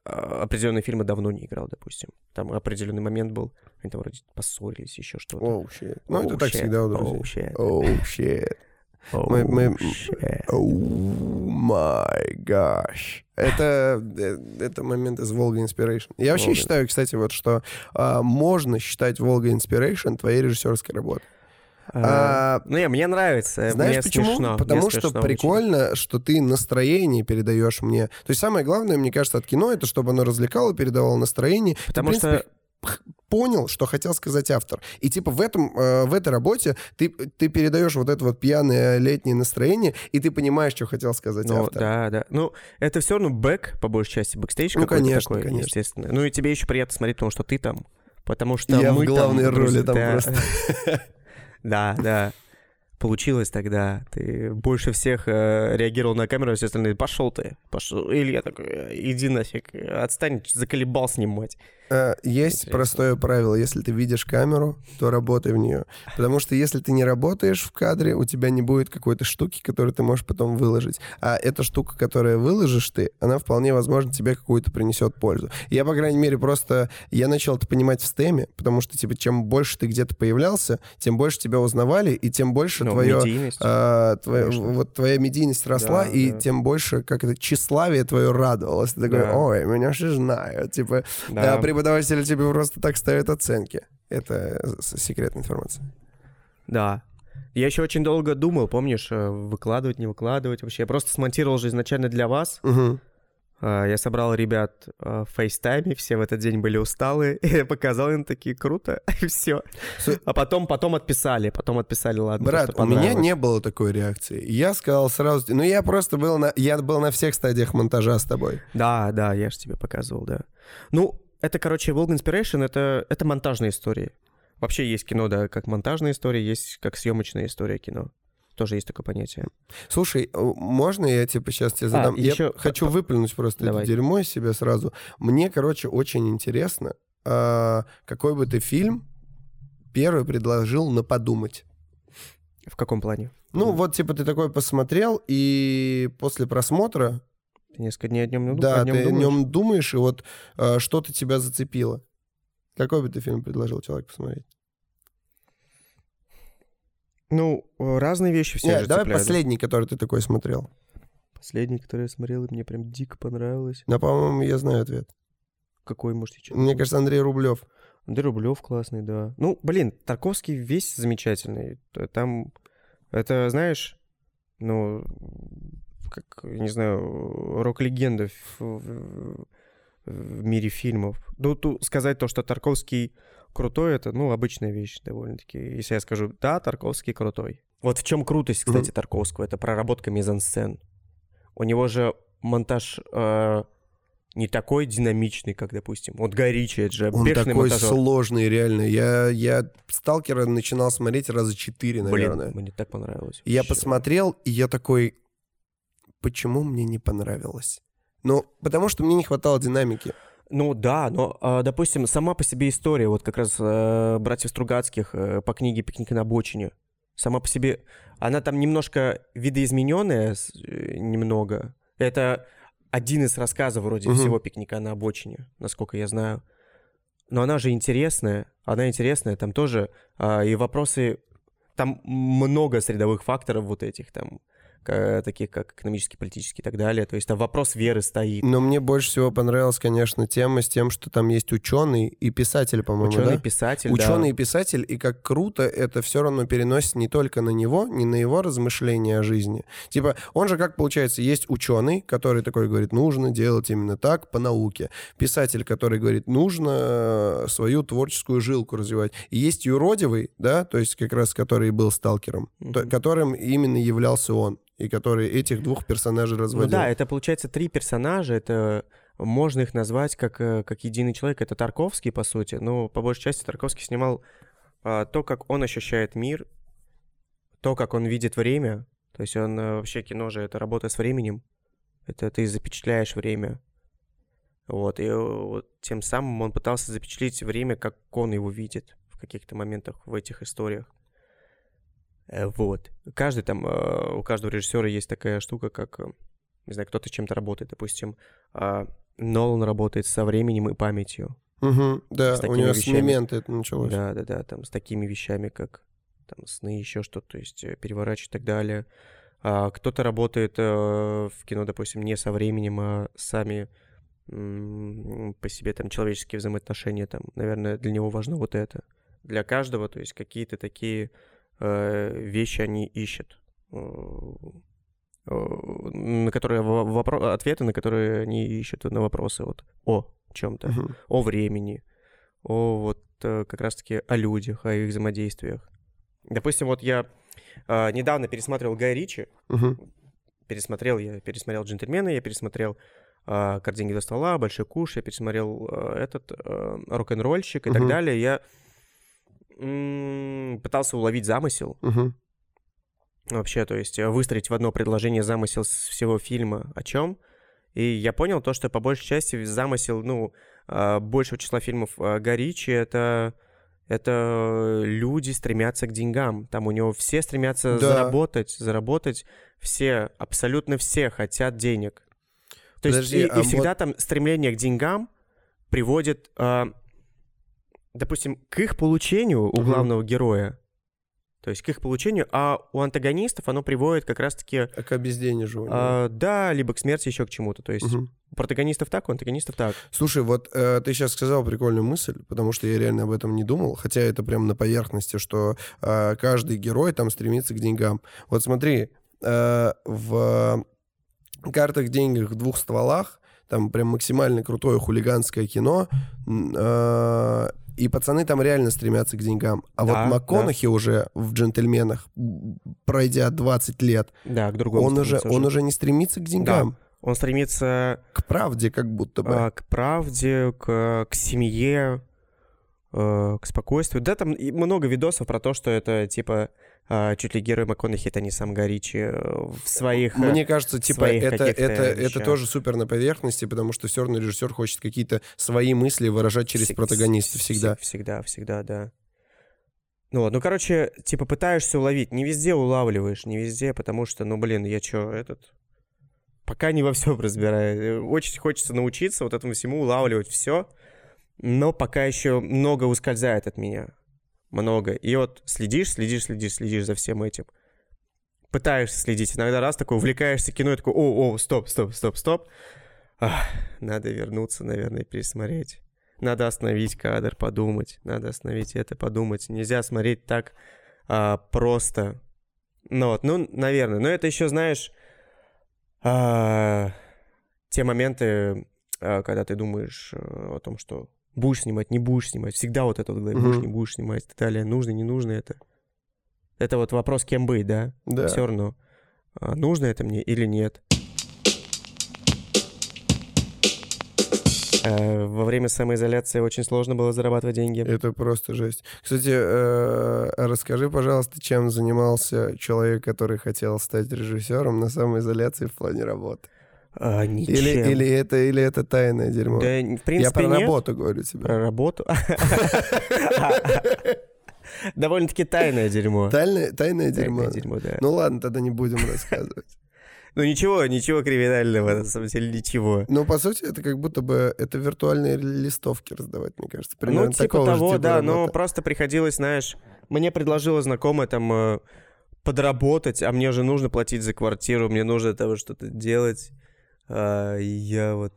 а, определенные фильмы давно не играл, допустим. Там определенный момент был, они там вроде поссорились, еще что-то. Оу, oh, shit. Ну, oh, это так всегда у друзей. Оу, shit. Shit. Oh, мы, мы... shit. Oh, my gosh. Это, э, это момент из Волга Inspiration. Я вообще Volga. считаю, кстати, вот, что а, можно считать Волга Inspiration твоей режиссерской работой. А, ну, не, мне нравится. Знаешь мне почему? Смешно. Потому мне что прикольно, очень. что ты настроение передаешь мне. То есть самое главное, мне кажется, от кино это чтобы оно развлекало, передавало настроение. Потому ты, принципе, что понял, что хотел сказать автор. И типа в этом, э, в этой работе ты, ты передаешь вот это вот пьяное летнее настроение, и ты понимаешь, что хотел сказать ну, автор. Да, да. Ну, это все равно бэк, по большей части, бэкстейдж ну, конечно, такой, конечно. естественно. Ну и тебе еще приятно смотреть, потому что ты там. Потому что Я мы в главной там, роли там да. просто. Да, да. Получилось тогда. Ты больше всех э, реагировал на камеру, все остальные, пошел ты, пошел. Или я такой, иди нафиг, отстань, заколебал снимать. Э, есть Интересно. простое правило. Если ты видишь камеру, то работай в нее. Потому что если ты не работаешь в кадре, у тебя не будет какой-то штуки, которую ты можешь потом выложить. А эта штука, которую выложишь ты, она вполне возможно тебе какую-то принесет пользу. Я, по крайней мере, просто... Я начал это понимать в стеме, потому что, типа, чем больше ты где-то появлялся, тем больше тебя узнавали, и тем больше ну, твое... А, твое вот твоя медийность росла, да, и да. тем больше, как это, тщеславие твое радовалось. Ты такой, да. ой, меня же знают. Типа, да. при преподаватели тебе просто так ставят оценки. Это секретная информация. Да. Я еще очень долго думал, помнишь, э, выкладывать, не выкладывать вообще. Я просто смонтировал же изначально для вас. Угу. Я собрал ребят э, в FaceTime е, все в этот день были усталые, и я показал им такие круто, и все. А потом, потом отписали, потом отписали, ладно. Брат, у меня не было такой реакции. Я сказал сразу, ну я просто был на, я был на всех стадиях монтажа с тобой. Да, да, я же тебе показывал, да. Ну, это, короче, Волк Inspiration это, это монтажная история. Вообще есть кино, да, как монтажная история, есть как съемочная история кино. Тоже есть такое понятие. Слушай, э, можно я типа сейчас тебе задам? А, я еще... хочу выплюнуть просто Давай. это дерьмо из себя сразу. Мне, короче, очень интересно, а, какой бы ты фильм первый предложил на подумать. В каком плане? Ну, вот, типа, ты такой посмотрел, и после просмотра, Ты несколько дней о нем, ну, да, о нем ты о думаешь? нем думаешь, и вот а, что-то тебя зацепило. Какой бы ты фильм предложил человеку посмотреть? Ну, э, разные вещи все Нет, же давай цепляют. последний, который ты такой смотрел. Последний, который я смотрел, и мне прям дико понравилось. Да, по-моему, я знаю ответ. Какой, может, еще? Мне кажется, Андрей Рублев. Андрей Рублев классный, да. Ну, блин, Тарковский весь замечательный. Т- Там, это, знаешь, ну, как, не знаю, рок-легенда в, в- в мире фильмов. Ну, ту- сказать то, что Тарковский крутой, это, ну, обычная вещь довольно-таки. Если я скажу, да, Тарковский крутой. Вот в чем крутость, кстати, Тарковского, это проработка мизансцен. У него же монтаж э, не такой динамичный, как, допустим, вот Гай Ричи, это же Он такой монтажер. сложный, реально. Я, я «Сталкера» начинал смотреть раза четыре, наверное. Блин, мне так понравилось. Я посмотрел, и я такой, почему мне не понравилось? Ну, потому что мне не хватало динамики. Ну да, но, а, допустим, сама по себе история, вот как раз э, братьев Стругацких э, по книге «Пикник на обочине», сама по себе, она там немножко видоизмененная, э, немного. Это один из рассказов вроде Мгм. всего «Пикника на обочине», насколько я знаю. Но она же интересная, она интересная, там тоже а, и вопросы, там много средовых факторов вот этих, там, таких как экономический, политический и так далее. То есть там вопрос веры стоит. Но мне больше всего понравилась, конечно, тема с тем, что там есть ученый и писатель, по-моему, Ученый, да? писатель, Ученый да. и писатель, и как круто это все равно переносит не только на него, не на его размышления о жизни. Типа, он же как получается, есть ученый, который такой говорит, нужно делать именно так по науке. Писатель, который говорит, нужно э, свою творческую жилку развивать. И есть юродивый, да, то есть как раз который был сталкером, Мгм. которым именно являлся он, и который этих двух персонажей Ну разводил. да, это получается три персонажа, это можно их назвать как, э, как единый человек. Это Тарковский, по сути, но по большей части Тарковский снимал а, то, как он ощущает мир, то, как он видит время. То есть он э, вообще кино же это работа с временем. Это ты запечатляешь время. Вот, и э, вот тем самым он пытался запечатлеть время, как он его видит в каких-то моментах в этих историях. Э, Вот. Каждый там, э, у каждого режиссера есть такая штука, как, э, не знаю, кто-то чем-то работает. Допустим, а, Нолан работает со временем и памятью. Мгм, да, с у него с вещами. момента это началось. Да, да, да, там с такими вещами, как там сны, еще что-то, то есть переворачивать и так далее. А кто-то работает э, в кино, допустим, не со временем, а сами м, по себе там человеческие взаимоотношения, там, наверное, для него важно вот это. Для каждого, то есть какие-то такие вещи они ищут, э, э, на которые во- вопро- ответы, на которые они ищут на вопросы вот о чем-то Мгм. о времени, о вот э, как раз-таки о людях, о их взаимодействиях. Допустим, вот я э, недавно пересматривал Гай Ричи, Мгм. пересмотрел я, пересмотрел «Джентльмены», я пересмотрел э, «Кар деньги до стола», «Большой куш», я пересмотрел э, этот э, «Рок-н-ролльщик» и так Мгм. далее. Я м, пытался уловить замысел Мгм. вообще, то есть э, выстроить в одно предложение замысел с всего фильма о чем. И я понял то, что по большей части замысел, ну, а, большего числа фильмов а, Гай Ричи это это люди стремятся к деньгам. Там у него все стремятся Да. заработать, заработать. Все, абсолютно все хотят денег. То есть Подожди, и, и а всегда там стремление к деньгам приводит, допустим, к их получению у Мгм. главного героя. То есть к их получению, а у антагонистов оно приводит как раз-таки, А к обезденеживанию. а, да, либо к смерти, еще к чему-то. То есть Мгм. у протагонистов так, у антагонистов так. Слушай, вот э, ты сейчас сказал прикольную мысль, потому что я реально об этом не думал, хотя это прям на поверхности, что э, каждый герой там стремится к деньгам. Вот смотри, э, в картах денег в двух стволах там прям максимально крутое хулиганское кино, э, и пацаны там реально стремятся к деньгам. А Да, вот МакКонахи уже в «Джентльменах», пройдя 20 лет, Да, к другому. он уже, стремится он уже не стремится к деньгам, Он стремится к правде как будто бы. а, к правде, к, к семье. э, к спокойствию. Да, там много видосов про то, что это, типа, чуть ли герой МакКонахи, это не сам Горичи э, в своих... Мне кажется, типа, это, это, это тоже супер на поверхности, потому что все равно режиссер хочет какие-то свои мысли выражать через протагониста всегда. Всегда, всегда, да. Ну вот, ну, короче, типа, пытаешься уловить. Не везде улавливаешь, не везде, потому что, ну, блин, я чё, этот... Пока не во всем разбираю. Очень хочется научиться вот этому всему улавливать все но пока еще много ускользает от меня. Много. И вот следишь, следишь, следишь, следишь за всем этим. Пытаешься следить. Иногда раз такой увлекаешься кино и такой, о, о, стоп, стоп, стоп, стоп. Ах, надо вернуться, наверное, пересмотреть. Надо остановить кадр, подумать. Надо остановить это, подумать. Нельзя смотреть так а, просто. Ну вот, ну, наверное. Но это еще, знаешь, а, те моменты, а, когда ты думаешь а, о том, что будешь снимать, не будешь снимать. Всегда вот это вот говорит, будешь, не будешь снимать и так далее. Нужно, не нужно это. Это вот вопрос, кем быть, да? Да. Все равно. А, нужно это мне или нет? А, во время самоизоляции очень сложно было зарабатывать деньги. Это просто жесть. Кстати, э, расскажи, пожалуйста, чем занимался человек, который хотел стать режиссером на самоизоляции в плане работы? А, ничем. Или, или, это, или это тайное дерьмо? Да, в принципе, Я про нет. работу говорю тебе. Про работу? Довольно-таки тайное дерьмо. Тайное, тайное дерьмо? Тайное дерьмо, да. Ну ладно, тогда не будем рассказывать. Ну ничего, ничего криминального, на самом деле, ничего. Ну, по сути, это как будто бы это виртуальные листовки раздавать, мне кажется. Примерно ну, типа того, типа да, но просто приходилось, знаешь, мне предложила знакомая там э, подработать, а мне же нужно платить за квартиру, мне нужно того что-то делать. А, я вот...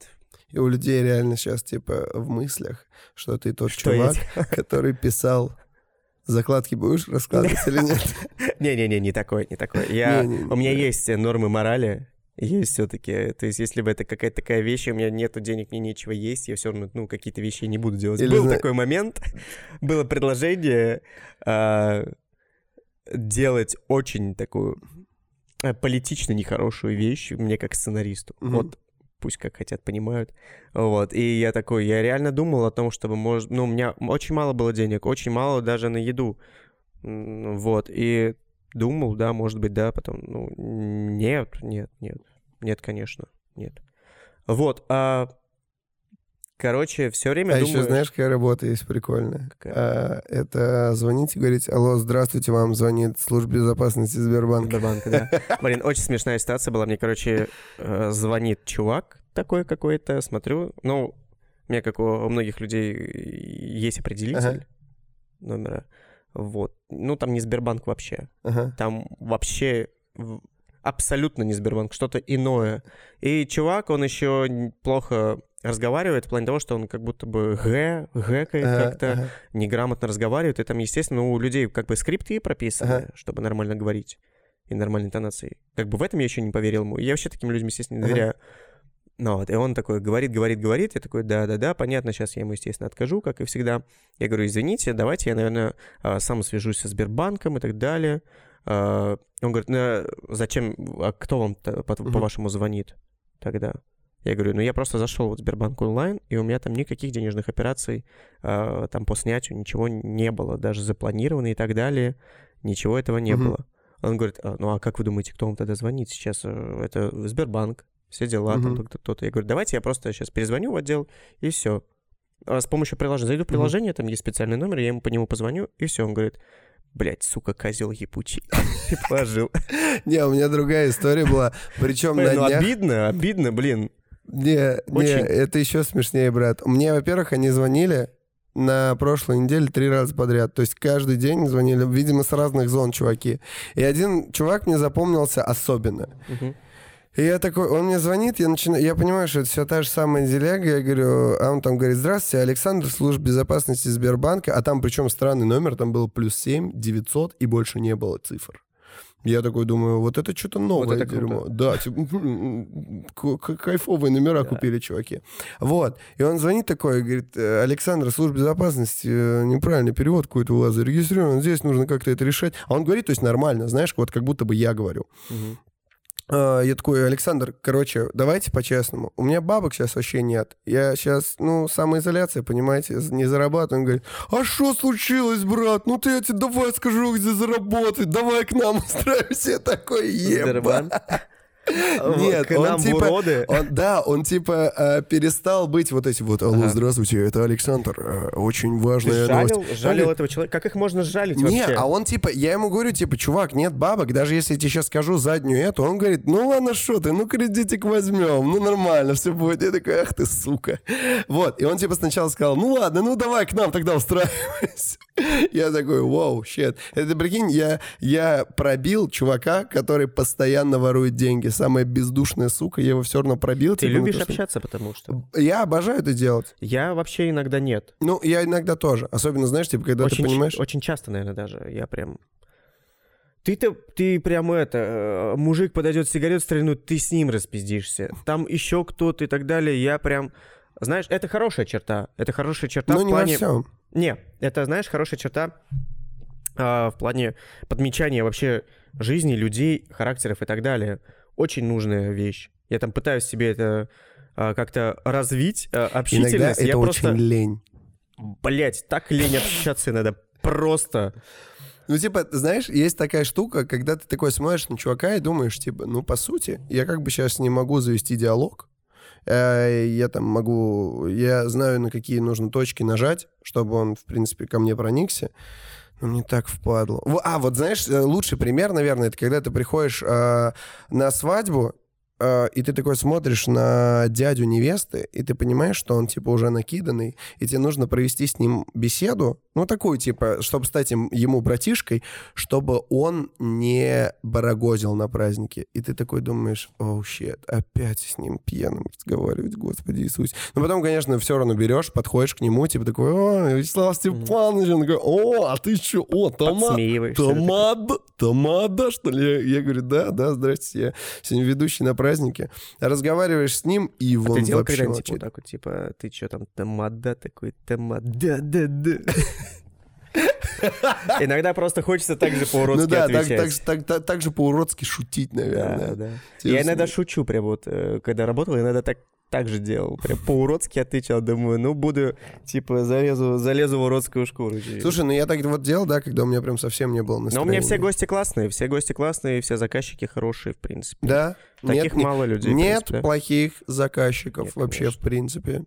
И у людей реально сейчас, типа, в мыслях, что ты тот Что чувак, я который писал Закладки будешь раскладывать или нет? Не-не-не, не такой, не такой. Я, у меня есть нормы морали, есть все-таки. То есть, если бы это какая-то такая вещь, у меня нету денег, мне нечего есть, я все равно, ну, какие-то вещи не буду делать. Или Был зна- такой момент, было предложение а, делать очень такую политично нехорошую вещь мне как сценаристу. Мгм. Вот пусть как хотят, понимают. Вот, и я такой, я реально думал о том, чтобы, может, ну, у меня очень мало было денег, очень мало даже на еду. Вот, и думал, да, может быть, да, потом, ну, нет, нет, нет, нет, конечно, нет. Вот, а, короче, все время А думаю... еще знаешь, какая работа есть прикольная? Какая? А, это звонить и говорить, алло, здравствуйте, вам звонит служба безопасности Сбербанка. Сбербанка, да. Блин, очень смешная ситуация была. Мне, короче, э, звонит чувак такой какой-то, смотрю. Ну, у меня, как у многих людей, есть определитель Ага. номера. Вот. Ну, там не Сбербанк вообще. Ага. Там вообще абсолютно не Сбербанк, что-то иное. И чувак, он еще плохо разговаривает в плане того, что он как будто бы г, гэкает Ага, как-то, ага. неграмотно разговаривает. И там, естественно, у людей как бы скрипты прописаны, Ага. чтобы нормально говорить и нормальной интонацией. Как бы в этом я еще не поверил ему. Я вообще таким людям, естественно, не Ага. доверяю. Ну вот, и он такой говорит, говорит, говорит. Я такой, да-да-да, понятно, сейчас я ему, естественно, откажу, как и всегда. Я говорю, извините, давайте я, наверное, а, сам свяжусь со Сбербанком и так далее. А, Он говорит, «Ну, зачем, а кто вам по-вашему звонит тогда? Я говорю, ну я просто зашел в Сбербанк онлайн, и у меня там никаких денежных операций а, там по снятию ничего не было, даже запланировано и так далее, ничего этого не Мгм. было. Он говорит, «А, ну а как вы думаете, кто вам тогда звонит сейчас? Э, Это Сбербанк, все дела, там Мгм. кто-то, кто-то. Я говорю, давайте я просто сейчас перезвоню в отдел, и все. с помощью приложения. Зайду в приложение, там есть специальный номер, я ему по нему позвоню, и все. Он говорит, блядь, сука, козел ебучий. И положил. Не, у меня другая история была. Причем на ну днях... обидно, обидно, блин. Не, не, это еще смешнее, брат. Мне, во-первых, они звонили на прошлой неделе три раза подряд. То есть каждый день звонили, видимо, с разных зон чуваки. И один чувак мне запомнился особенно. И я такой, он мне звонит, я начинаю, я понимаю, что это все та же самая деляга, я говорю, а он там говорит, здравствуйте, Александр, служба безопасности Сбербанка, а там причем странный номер, там было плюс 7, 900 и больше не было цифр. Я такой думаю, вот это что-то новое это круто. дерьмо. Да, типа, кайфовые номера купили чуваки. Вот. И он звонит такой, говорит, «Э, Александр, служба безопасности, э, неправильный перевод какой-то у вас зарегистрирован, здесь нужно как-то это решать. А он говорит, то есть нормально, знаешь, вот как будто бы я говорю. Мгм. А, я такой, Александр, короче, давайте по-честному. У меня бабок сейчас вообще нет. Я сейчас, ну, самоизоляция, понимаете, не зарабатываю. Он говорит, а что случилось, брат? Ну ты я тебе давай скажу, где заработать. Давай к нам устраивайся. Я такой, еба. Нет, к нам типа, уроды. Он, да, он типа э, перестал быть вот этим вот, алло, здравствуйте, это Александр, э, очень важная Ты жалил, новость. жалил Он этого человека? Как их можно жалить не, вообще? а он типа, я ему говорю, типа, чувак, нет бабок, даже если я тебе сейчас скажу заднюю эту, он говорит, ну ладно, что ты, ну кредитик возьмем, ну нормально, все будет. Я такой, ах ты, сука. Вот, и он типа сначала сказал, ну ладно, ну давай к нам тогда устраивайся. Я такой, вау, щет. Это, прикинь, я, я пробил чувака, который постоянно ворует деньги. Самая бездушная сука, я его все равно пробил. Ты типа, ну, любишь то, что- общаться, потому что... Я обожаю это делать. Я вообще иногда нет. Ну, я иногда тоже. Особенно, знаешь, типа, когда очень, ты понимаешь... очень часто, наверное, даже. Я прям... Ты-то, ты прям это, э, мужик подойдет сигарет стрельнуть, ты с ним распиздишься. Там еще кто-то и так далее. Я прям... Знаешь, это хорошая черта. Это хорошая черта Но в не плане... во всем. Не, это, знаешь, хорошая черта а, в плане подмечания вообще жизни, людей, характеров и так далее. Очень нужная вещь. Я там пытаюсь себе это а, как-то развить, Иногда общительность. это Я очень просто, лень. блядь, так лень общаться иногда. Просто. Ну, типа, знаешь, есть такая штука, когда ты такой смотришь на чувака и думаешь, типа, ну, по сути, я как бы сейчас не могу завести диалог. Э, Я там могу... Я знаю, на какие нужно точки нажать, чтобы он, в принципе, ко мне проникся. Но мне так впадло. А, вот знаешь, э, лучший пример, наверное, это когда ты приходишь э, на свадьбу, и ты такой смотришь на дядю невесты, и ты понимаешь, что он, типа, уже накиданный, и тебе нужно провести с ним беседу, ну, такую, типа, чтобы стать им- ему братишкой, чтобы он не барагозил на празднике. И ты такой думаешь, оу, щет, опять с ним пьяным разговаривать, господи Иисус. Но потом, конечно, все равно берешь, подходишь к нему, типа такой, о, Вячеслав Степанович, он такой, о, а ты что, о. Тамада, Тамада, что ли? Я, я говорю, да, да, здрасте, я сегодня ведущий на празднике. Разговариваешь с ним, и А ты делал вообще когда-нибудь типа, молчит. вот так вот, типа, ты что там, тамада такой, тамада, да, да. Иногда просто хочется так же по-уродски Ну да, так, так, так, так, же по-уродски шутить, Да, наверное. да. Тебе Я иногда шучу, прям вот, э, когда работал, иногда так, так же делал. Прям по-уродски отвечал. Думаю, ну, буду, типа, залезу, залезу в уродскую шкуру. Слушай, ну я так вот делал, да, когда у меня прям совсем не было Но у настроения. меня все гости классные, все гости классные, все заказчики хорошие, в принципе. Да? Таких нет, не- мало людей. Нет плохих заказчиков Нет, вообще, конечно. в принципе.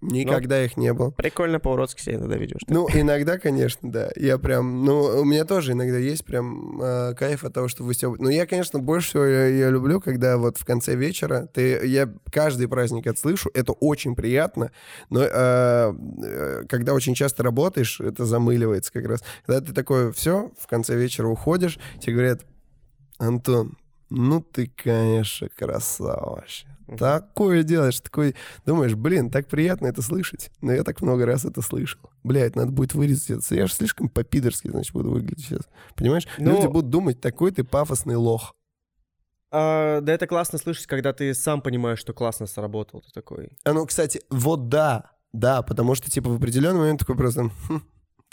Никогда их не было. Прикольно по-уродски себя иногда ведешь. Ну, иногда, конечно, да. Я прям, ну, у меня тоже иногда есть прям э, кайф от того, что выстебывать. Но я, конечно, больше всего я, я люблю, когда вот в конце вечера ты, я каждый праздник отслышу, это очень приятно, но э, э, когда очень часто работаешь, это замыливается как раз. Когда ты такой, все, в конце вечера уходишь, тебе говорят, Антон, ну ты, конечно, красава вообще. Такое делаешь, такой, думаешь, блин, так приятно это слышать. Но я так много раз это слышал. Блядь, надо будет вырезать это. Я же слишком по-пидорски, значит, буду выглядеть сейчас. Понимаешь? Ну- Люди будут думать, такой ты пафосный лох. А, да это классно слышать, когда ты сам понимаешь, что классно сработал. Ты такой, А ну, кстати, вот да, да, потому что, типа, в определенный момент такой просто, «Хм,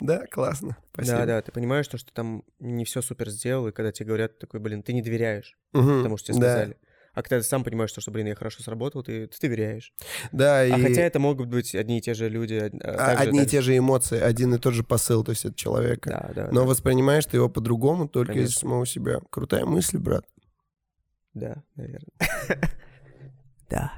да, классно, спасибо. да, да, ты понимаешь, то, что там не все супер сделал, и когда тебе говорят, такой, блин, ты не доверяешь, Мгм, потому что тебе да, сказали. А когда ты сам понимаешь, что, что, блин, я хорошо сработал, ты, ты доверяешь. Да, и А хотя это могут быть одни и те же люди. а, а, также- одни и также- те же эмоции, один и тот же посыл, то есть от человека. Да, да, Но да, воспринимаешь ты его по-другому только из Конечно. самого себя. Крутая мысль, брат. да, наверное. Да.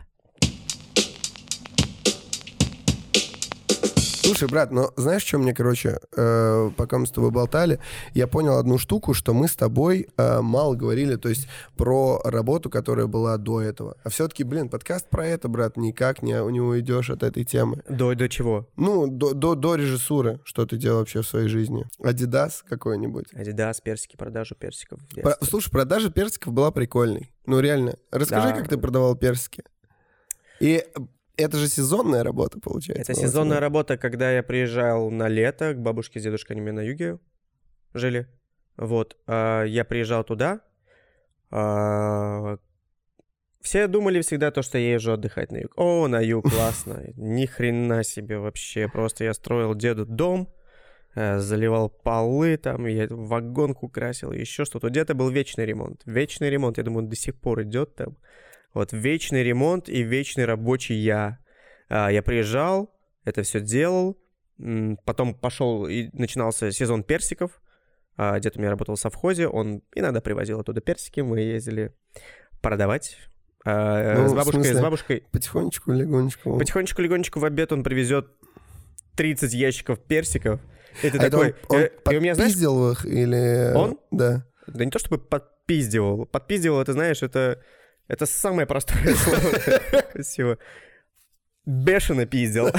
Слушай, брат, но знаешь, что мне, короче, э, пока мы с тобой болтали, я понял одну штуку, что мы с тобой э, мало говорили, то есть про работу, которая была до этого. А все-таки, блин, подкаст про это, брат, никак не, не уйдешь от этой темы. До, до чего? Ну, до, до, до режиссуры, что ты делал вообще в своей жизни. Адидас какой-нибудь. Адидас, персики, продажу персиков. Про- слушай, продажа персиков была прикольной. Ну, реально. Расскажи, Да. как ты продавал персики. И это же сезонная работа, получается. Это у сезонная да? работа, когда я приезжал на лето к бабушке с дедушкой, они у меня на юге жили. Вот, а, я приезжал туда. а, Все думали всегда то, что я езжу отдыхать на юг. О, на юг, классно. Ни хрена себе вообще. Просто я строил деду дом, э, заливал полы там, я вагонку красил, еще что-то. Где-то был вечный ремонт. Вечный ремонт, я думаю, до сих пор идет там. Вот вечный ремонт и вечный рабочий я. А, я приезжал, это все делал, потом пошел и начинался сезон персиков. А, дед у меня работал в совхозе, он иногда привозил оттуда персики, мы ездили продавать. А, ну, с бабушкой, смысле, с бабушкой. Потихонечку, легонечку. Потихонечку, легонечку в обед он привезет 30 ящиков персиков. Это а такой. Это он, он э, и у меня, знаешь, их или. Он? Да. Да не то чтобы подпиздивал. Подпиздивал, это знаешь, это это самое простое слово всего. Бешено пиздил.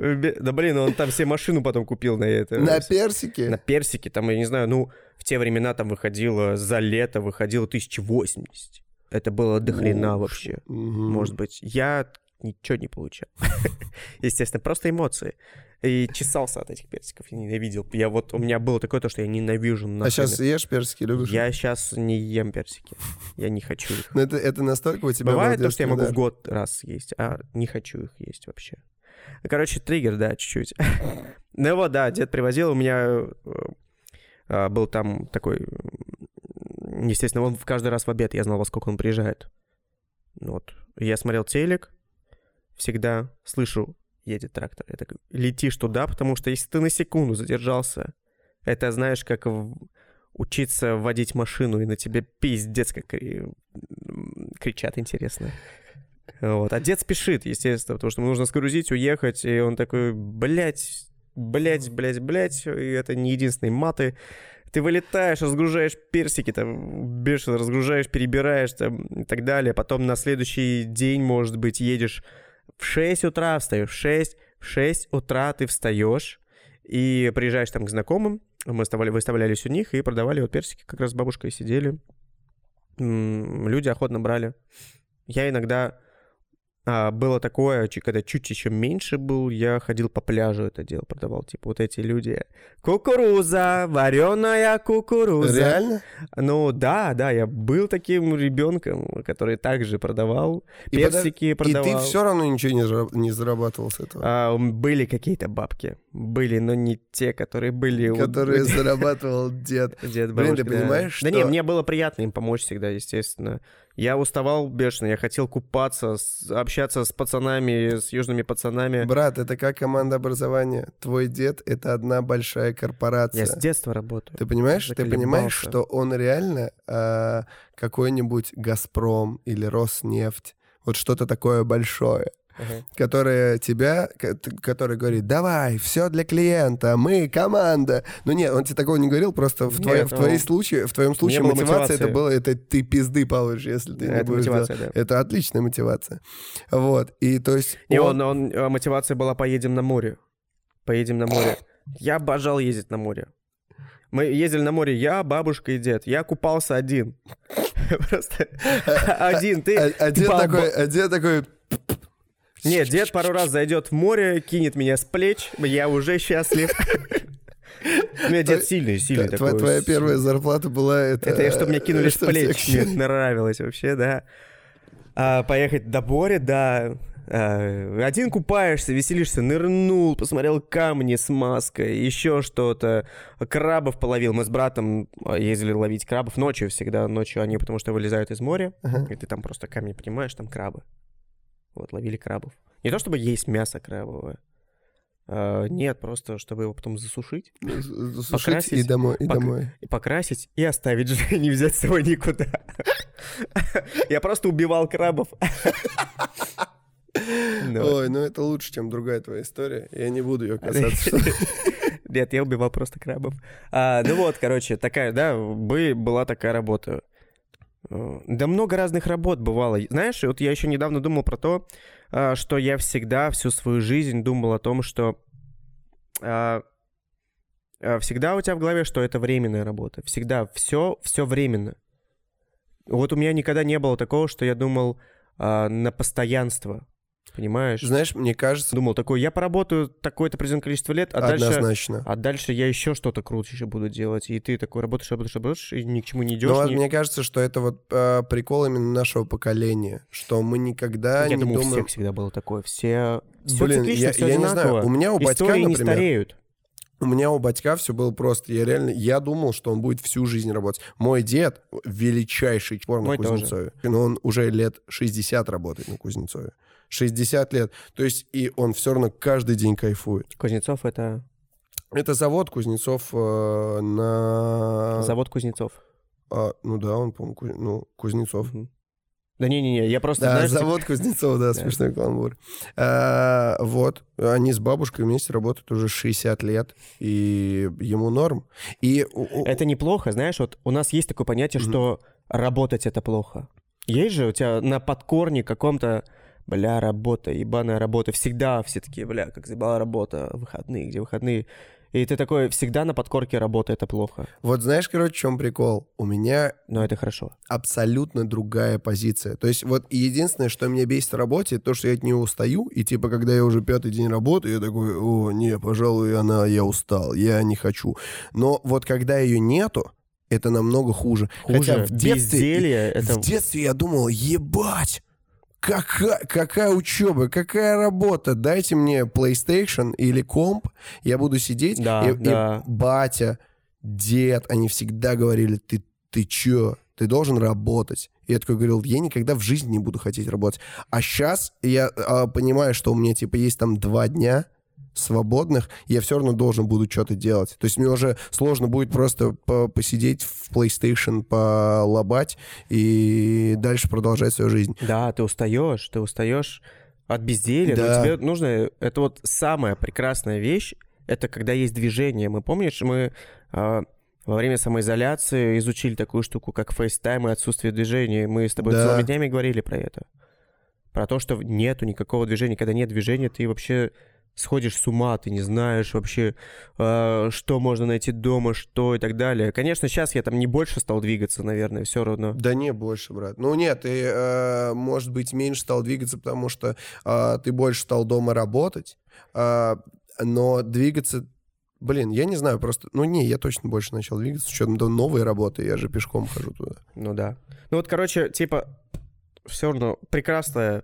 Да блин, он там все машину потом купил на это. На персике? На персике, там, я не знаю, ну, в те времена там выходило, за лето выходило 1080. Это было до хрена вообще. Может быть. Я ничего не получал. Естественно, просто эмоции и чесался от этих персиков. Я ненавидел. Я вот, у меня было такое то, что я ненавижу нахрен. А сейчас ешь персики, любишь? Я сейчас не ем персики. Я не хочу их. Но это, это настолько у тебя Бывает то, что я могу в год раз есть, а не хочу их есть вообще. Короче, триггер, да, чуть-чуть. ну вот, да, дед привозил, у меня э, э, был там такой... Естественно, он каждый раз в обед, я знал, во сколько он приезжает. Вот. Я смотрел телек, всегда слышу едет трактор. Я такой, летишь туда, потому что если ты на секунду задержался, это знаешь, как в... учиться водить машину, и на тебе пиздец как кричат, интересно. Вот. А дед спешит, естественно, потому что ему нужно сгрузить, уехать, и он такой, блядь, блядь, блядь, блядь, и это не единственные маты. Ты вылетаешь, разгружаешь персики, там, бешено разгружаешь, перебираешь, там, и так далее. Потом на следующий день, может быть, едешь в 6 утра встаешь, в 6, в 6 утра ты встаешь и приезжаешь там к знакомым, мы выставляли, выставлялись у них и продавали вот персики, как раз с бабушкой сидели. Люди охотно брали. Я иногда а, было такое, когда чуть еще меньше был, я ходил по пляжу это делал, продавал, типа, вот эти люди. Кукуруза, вареная кукуруза. Реально? Ну, да, да, я был таким ребенком, который также продавал, и персики под... продавал. И ты все равно ничего не, зараб... не зарабатывал с этого? А, были какие-то бабки, были, но не те, которые были... Которые зарабатывал дед. Дед, Блин, ты понимаешь, что... Да не, мне было приятно им помочь всегда, естественно. Я уставал бешено, я хотел купаться, общаться с пацанами, с южными пацанами. Брат, это как команда образования. Твой дед — это одна большая корпорация. Я с детства работаю. Ты понимаешь? Ты понимаешь, что он реально э, какой-нибудь «Газпром» или «Роснефть», вот что-то такое большое uh-huh. которая тебя, который говорит, давай, все для клиента, мы команда. Ну нет, он тебе такого не говорил, просто в, твоем, в, твоей случае, в твоем случае мотивация это было, это ты пизды получишь, если ты это не будешь мотивация, да. Это отличная мотивация. Вот, и то есть... И он, он, он, мотивация была «поедем на море». Поедем на море. Я обожал ездить на море. Мы ездили на море, я, бабушка и дед. Я купался один. Просто один. Ты... Один такой, один такой нет, дед пару раз зайдет в море, кинет меня с плеч, я уже счастлив. У меня дед сильный, сильный такой. Твоя первая зарплата была это... Это чтобы меня кинули с плеч, мне нравилось вообще, да. А, поехать до моря, да. А, один купаешься, веселишься, нырнул, посмотрел камни с маской, еще что-то. Крабов половил. Мы с братом а, ездили ловить крабов ночью всегда. Ночью они, потому что вылезают из моря, и ты там просто камни понимаешь, там крабы. Вот, ловили крабов. Не то чтобы есть мясо крабовое. А, нет, просто чтобы его потом засушить. Засушить покрасить, и домой. И, пок- домой. и покрасить, и оставить же, не взять с собой никуда. Я просто убивал крабов. Ой, ну это лучше, чем другая твоя история. Я не буду ее касаться. Нет, я убивал просто крабов. А, ну вот, короче, такая, да, была такая работа. Э, да много разных работ бывало. Знаешь, вот я еще недавно думал про то, э, что я всегда всю свою жизнь думал о том, что э, всегда у тебя в голове, что это временная работа. Всегда все, все временно. Вот у меня никогда не было такого, что я думал на постоянство понимаешь? Знаешь, мне кажется... Думал такой, я поработаю такое-то определенное количество лет, а Однозначно. дальше... А дальше я еще что-то круче еще буду делать. И ты такой работаешь, работаешь, работаешь, и ни к чему не идешь. Ну, ни... мне кажется, что это вот э, прикол именно нашего поколения, что мы никогда я не думаю, думаем... у всех всегда было такое. Все... Все Блин, циклично, я, все я одинаково. не знаю, у меня у батька, например... не стареют. У меня у батька все было просто. Я реально, я думал, что он будет всю жизнь работать. Мой дед величайший чпор на Кузнецове. Тоже. Но он уже лет 60 работает на Кузнецове. 60 лет. То есть и он все равно каждый день кайфует. Кузнецов это... Это завод Кузнецов э, на... Завод Кузнецов. А, ну да, он, по-моему, Куз... ну, Кузнецов. Угу. Да не-не-не, я просто... Да, знаешь, завод типа... Кузнецов, да, смешной каламбур. А, вот, они с бабушкой вместе работают уже 60 лет, и ему норм. И... Это неплохо, знаешь, вот у нас есть такое понятие, mm что работать — это плохо. Есть же у тебя на подкорне каком-то бля, работа, ебаная работа. Всегда все такие, бля, как заебала работа, выходные, где выходные. И ты такой, всегда на подкорке работа, это плохо. Вот знаешь, короче, в чем прикол? У меня... Но это хорошо. Абсолютно другая позиция. То есть вот единственное, что меня бесит в работе, то, что я от нее устаю, и типа, когда я уже пятый день работаю, я такой, о, не, пожалуй, она, я устал, я не хочу. Но вот когда ее нету, это намного хуже. хуже. Хотя в детстве, это... в детстве я думал, ебать, Какая, какая учеба, какая работа? Дайте мне PlayStation или комп, я буду сидеть, да, и, да. и батя, дед, они всегда говорили, ты, ты чё, ты должен работать. И я такой говорил, я никогда в жизни не буду хотеть работать. А сейчас я а, понимаю, что у меня, типа, есть там два дня, свободных, я все равно должен буду что-то делать. То есть мне уже сложно будет просто по посидеть в PlayStation, полобать и дальше продолжать свою жизнь. Да, ты устаешь, ты устаешь от безделия, да. но тебе нужно... Это вот самая прекрасная вещь, это когда есть движение. Мы, помнишь, мы э, во время самоизоляции изучили такую штуку, как FaceTime и отсутствие движения. Мы с тобой да. целыми днями говорили про это. Про то, что нету никакого движения. Когда нет движения, ты вообще сходишь с ума, ты не знаешь вообще, э, что можно найти дома, что и так далее. Конечно, сейчас я там не больше стал двигаться, наверное, все равно. Да не больше, брат. Ну нет, ты, э, может быть, меньше стал двигаться, потому что э, ты больше стал дома работать, э, но двигаться Блин, я не знаю, просто... Ну, не, я точно больше начал двигаться, с учетом до новой работы, я же пешком хожу туда. Ну да. Ну вот, короче, типа, все равно прекрасное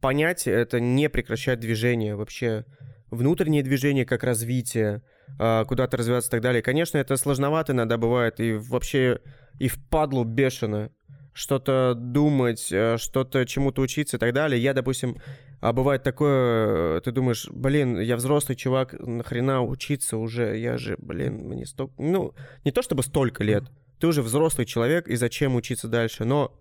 понятие — это не прекращать движение вообще внутреннее движение как развитие, а, куда-то развиваться и так далее. Конечно, это сложновато иногда бывает, и вообще и впадлу бешено что-то думать, э, что-то чему-то учиться и так далее. Я, допустим, а бывает такое, ты думаешь, блин, я взрослый чувак, нахрена учиться уже, я же, блин, мне столько... Ну, не то чтобы столько лет, ты уже взрослый человек, и зачем учиться дальше, но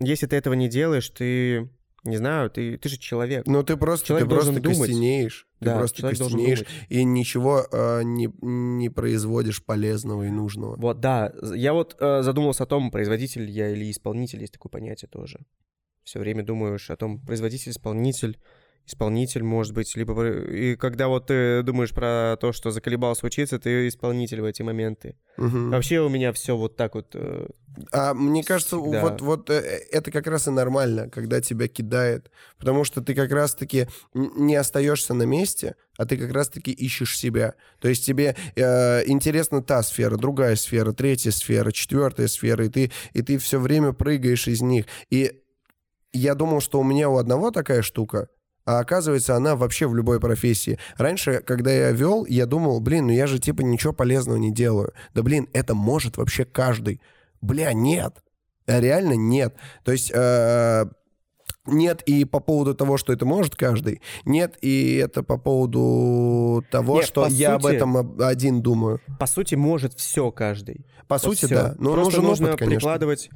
если ты этого не делаешь, ты не знаю, ты, ты же человек. Ну, ты просто, человек ты просто думать. костенеешь. Ты да, просто костенеешь и ничего э, не, не производишь полезного и нужного. Вот, да. Я вот э, задумался о том, производитель я или исполнитель, есть такое понятие тоже. Все время думаешь о том, производитель, исполнитель исполнитель, может быть, либо... И когда вот ты думаешь про то, что заколебался учиться, ты исполнитель в эти моменты. Угу. Вообще у меня все вот так вот... Э, а мне кажется, вот, вот э, это как раз и нормально, когда тебя кидает. Потому что ты как раз-таки не остаешься на месте, а ты как раз-таки ищешь себя. То есть тебе э, интересна та сфера, другая сфера, третья сфера, четвертая сфера, и ты, и ты все время прыгаешь из них. И я думал, что у меня у одного такая штука, а оказывается, она вообще в любой профессии. Раньше, когда я вел, я думал, блин, ну я же типа ничего полезного не делаю. Да блин, это может вообще каждый. Бля, нет. Реально нет. То есть... Э, нет и по поводу того, что это может каждый. Нет и это по поводу того, Нет, что я сути, об этом один думаю. По сути, может все каждый. По вот сути, все. да. Но Просто нужен нужно опыт, конечно. прикладывать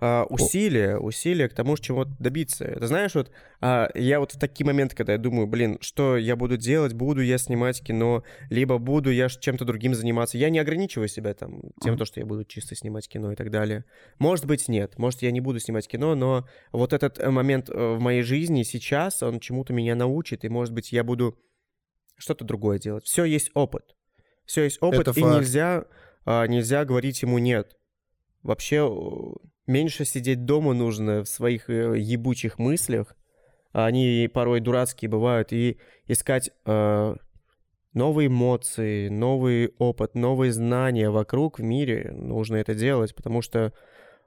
а, усилия, усилия к тому, чего добиться. Это знаешь, вот а, я вот в такие моменты, когда я думаю, блин, что я буду делать, буду я снимать кино, либо буду я чем-то другим заниматься. Я не ограничиваю себя там тем, то, что я буду чисто снимать кино и так далее. Может быть, нет. Может, я не буду снимать кино, но вот этот э, момент э, в моей жизни сейчас, он чему-то меня научит, и, может быть, я буду что-то другое делать. Все есть опыт. Все есть опыт, Это и факт. нельзя, а, нельзя говорить ему нет. Вообще меньше сидеть дома нужно в своих э, ебучих мыслях, а они порой дурацкие бывают, и искать э, новые эмоции, новый опыт, новые знания вокруг в мире. Нужно это делать, потому что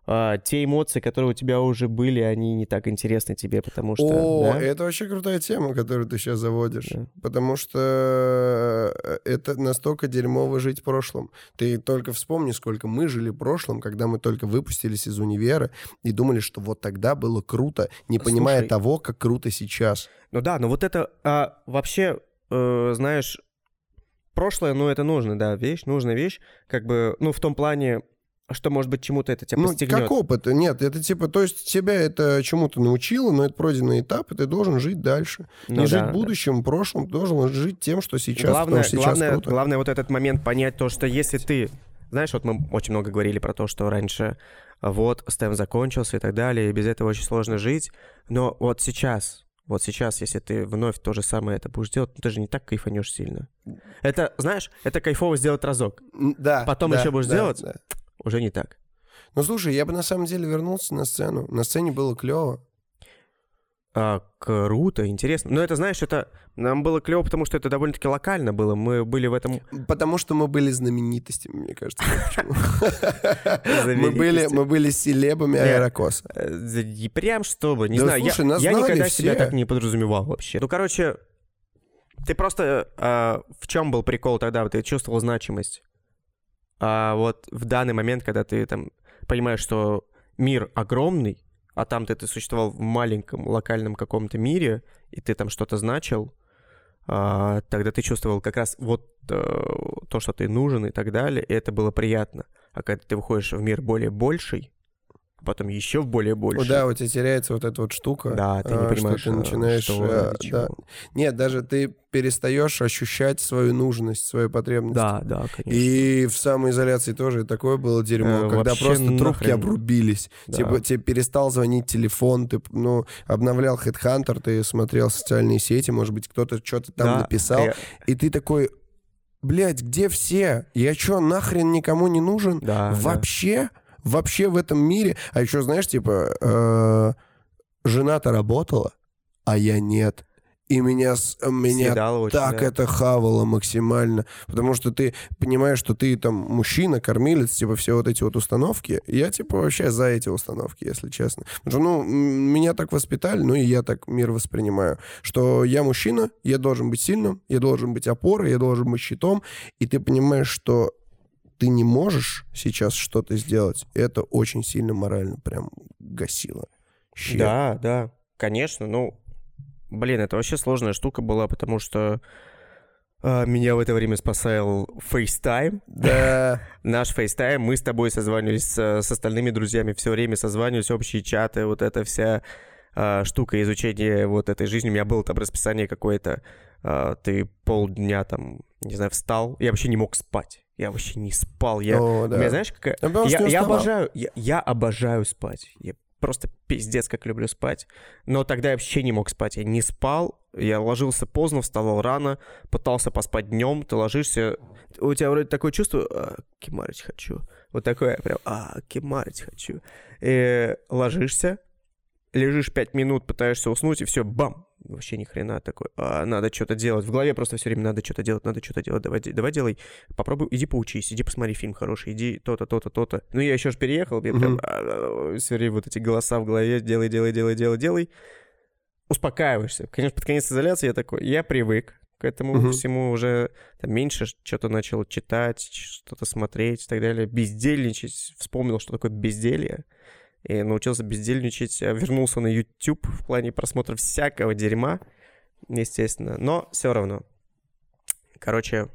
а, те эмоции, которые у тебя уже были, они не так интересны тебе, потому что... О, да? это вообще крутая тема, которую ты сейчас заводишь. Да. Потому что э, это настолько дерьмово жить в прошлом. Ты только вспомни, сколько мы жили в прошлом, когда мы только выпустились из универа и думали, что вот тогда было круто, не понимая Слушай, того, как круто сейчас. Ну да, но вот это а, вообще, э, знаешь, прошлое, ну это нужно, да, вещь, нужная вещь, как бы, ну в том плане, что, может быть, чему-то это тебя ну, постигнет. как опыт. Нет, это типа, то есть тебя это чему-то научило, но это пройденный этап, и ты должен жить дальше. Ну, Не да, жить будущим, да. прошлым, ты должен жить тем, что сейчас, главное, что сейчас главное, круто. Главное вот этот момент понять то, что если ты... Знаешь, вот мы очень много говорили про то, что раньше вот STEM закончился и так далее, и без этого очень сложно жить, но вот сейчас, вот сейчас, если ты вновь то же самое это будешь делать, ну, ты же не так кайфанешь сильно. Это, знаешь, это кайфово сделать разок. Да. Потом да, еще будешь да, делать, да уже не так. Ну, слушай, я бы на самом деле вернулся на сцену. На сцене было клево. А, круто, интересно. Но это, знаешь, это нам было клево, потому что это довольно-таки локально было. Мы были в этом... Потому что мы были знаменитостями, мне кажется. Мы были, мы были селебами Аэрокоса. Э, прям чтобы, не знаю, я никогда себя так не подразумевал вообще. Ну, короче, ты просто... А, в чем был прикол тогда? Ты чувствовал значимость? А вот в данный момент, когда ты там понимаешь, что мир огромный, а там ты, существовал в маленьком локальном каком-то мире, и ты там что-то значил, а, тогда ты чувствовал как раз вот а, то, что ты нужен и так далее, и это было приятно. А когда ты выходишь в мир более больший, потом еще в более больше. Да, у тебя теряется вот эта вот штука. Да, ты не а, понимаешь, что ты начинаешь... Что, а, да. Нет, даже ты перестаешь ощущать свою нужность, свою потребность. Да, да, конечно. И в самоизоляции тоже такое было дерьмо, э, когда просто нахрен. трубки обрубились. Да. Типа тебе перестал звонить телефон, ты ну, обновлял Headhunter, ты смотрел социальные сети, может быть, кто-то что-то там да. написал, я... и ты такой... Блять, где все? Я что, нахрен никому не нужен? Да, Вообще? Да вообще в этом мире. А еще, знаешь, типа, э, жена-то работала, а я нет. И меня, меня так очень, да. это хавало максимально. Потому что ты понимаешь, что ты там мужчина, кормилец, типа все вот эти вот установки. Я типа вообще за эти установки, если честно. Потому что, ну, меня так воспитали, ну и я так мир воспринимаю. Что я мужчина, я должен быть сильным, я должен быть опорой, я должен быть щитом. И ты понимаешь, что ты не можешь сейчас что-то сделать, это очень сильно морально прям гасило. Щет. Да, да, конечно. Ну, блин, это вообще сложная штука была, потому что а, меня в это время спасал FaceTime. Да. Наш FaceTime. Мы с тобой созванивались с, с остальными друзьями, все время созванивались, общие чаты, вот эта вся а, штука изучения вот этой жизни. У меня было там расписание какое-то. А, ты полдня там, не знаю, встал. Я вообще не мог спать. Я вообще не спал. Я, О, да. меня, знаешь, какая... Ну, я, я обожаю, я, я обожаю спать. Я просто пиздец, как люблю спать. Но тогда я вообще не мог спать. Я не спал, я ложился поздно, вставал рано, пытался поспать днем. Ты ложишься, у тебя вроде такое чувство, а, кемарить хочу. Вот такое прям, а, кемарить хочу. И ложишься, лежишь пять минут, пытаешься уснуть, и все, бам, вообще ни хрена такой, а, надо что-то делать. В голове просто все время надо что-то делать, надо что-то делать, давай, давай делай, попробуй, иди поучись, иди посмотри фильм хороший, иди то-то, то-то, то-то. Ну, я еще ж переехал, мне прям а, все время вот эти голоса в голове, делай, делай, делай, делай, делай. Успокаиваешься. Конечно, под конец изоляции я такой, я привык к этому uh-huh. всему уже там, меньше что-то начал читать, что-то смотреть и так далее, бездельничать. Вспомнил, что такое безделье и научился бездельничать, э, вернулся на YouTube в плане просмотра всякого дерьма, естественно, но все равно. Короче,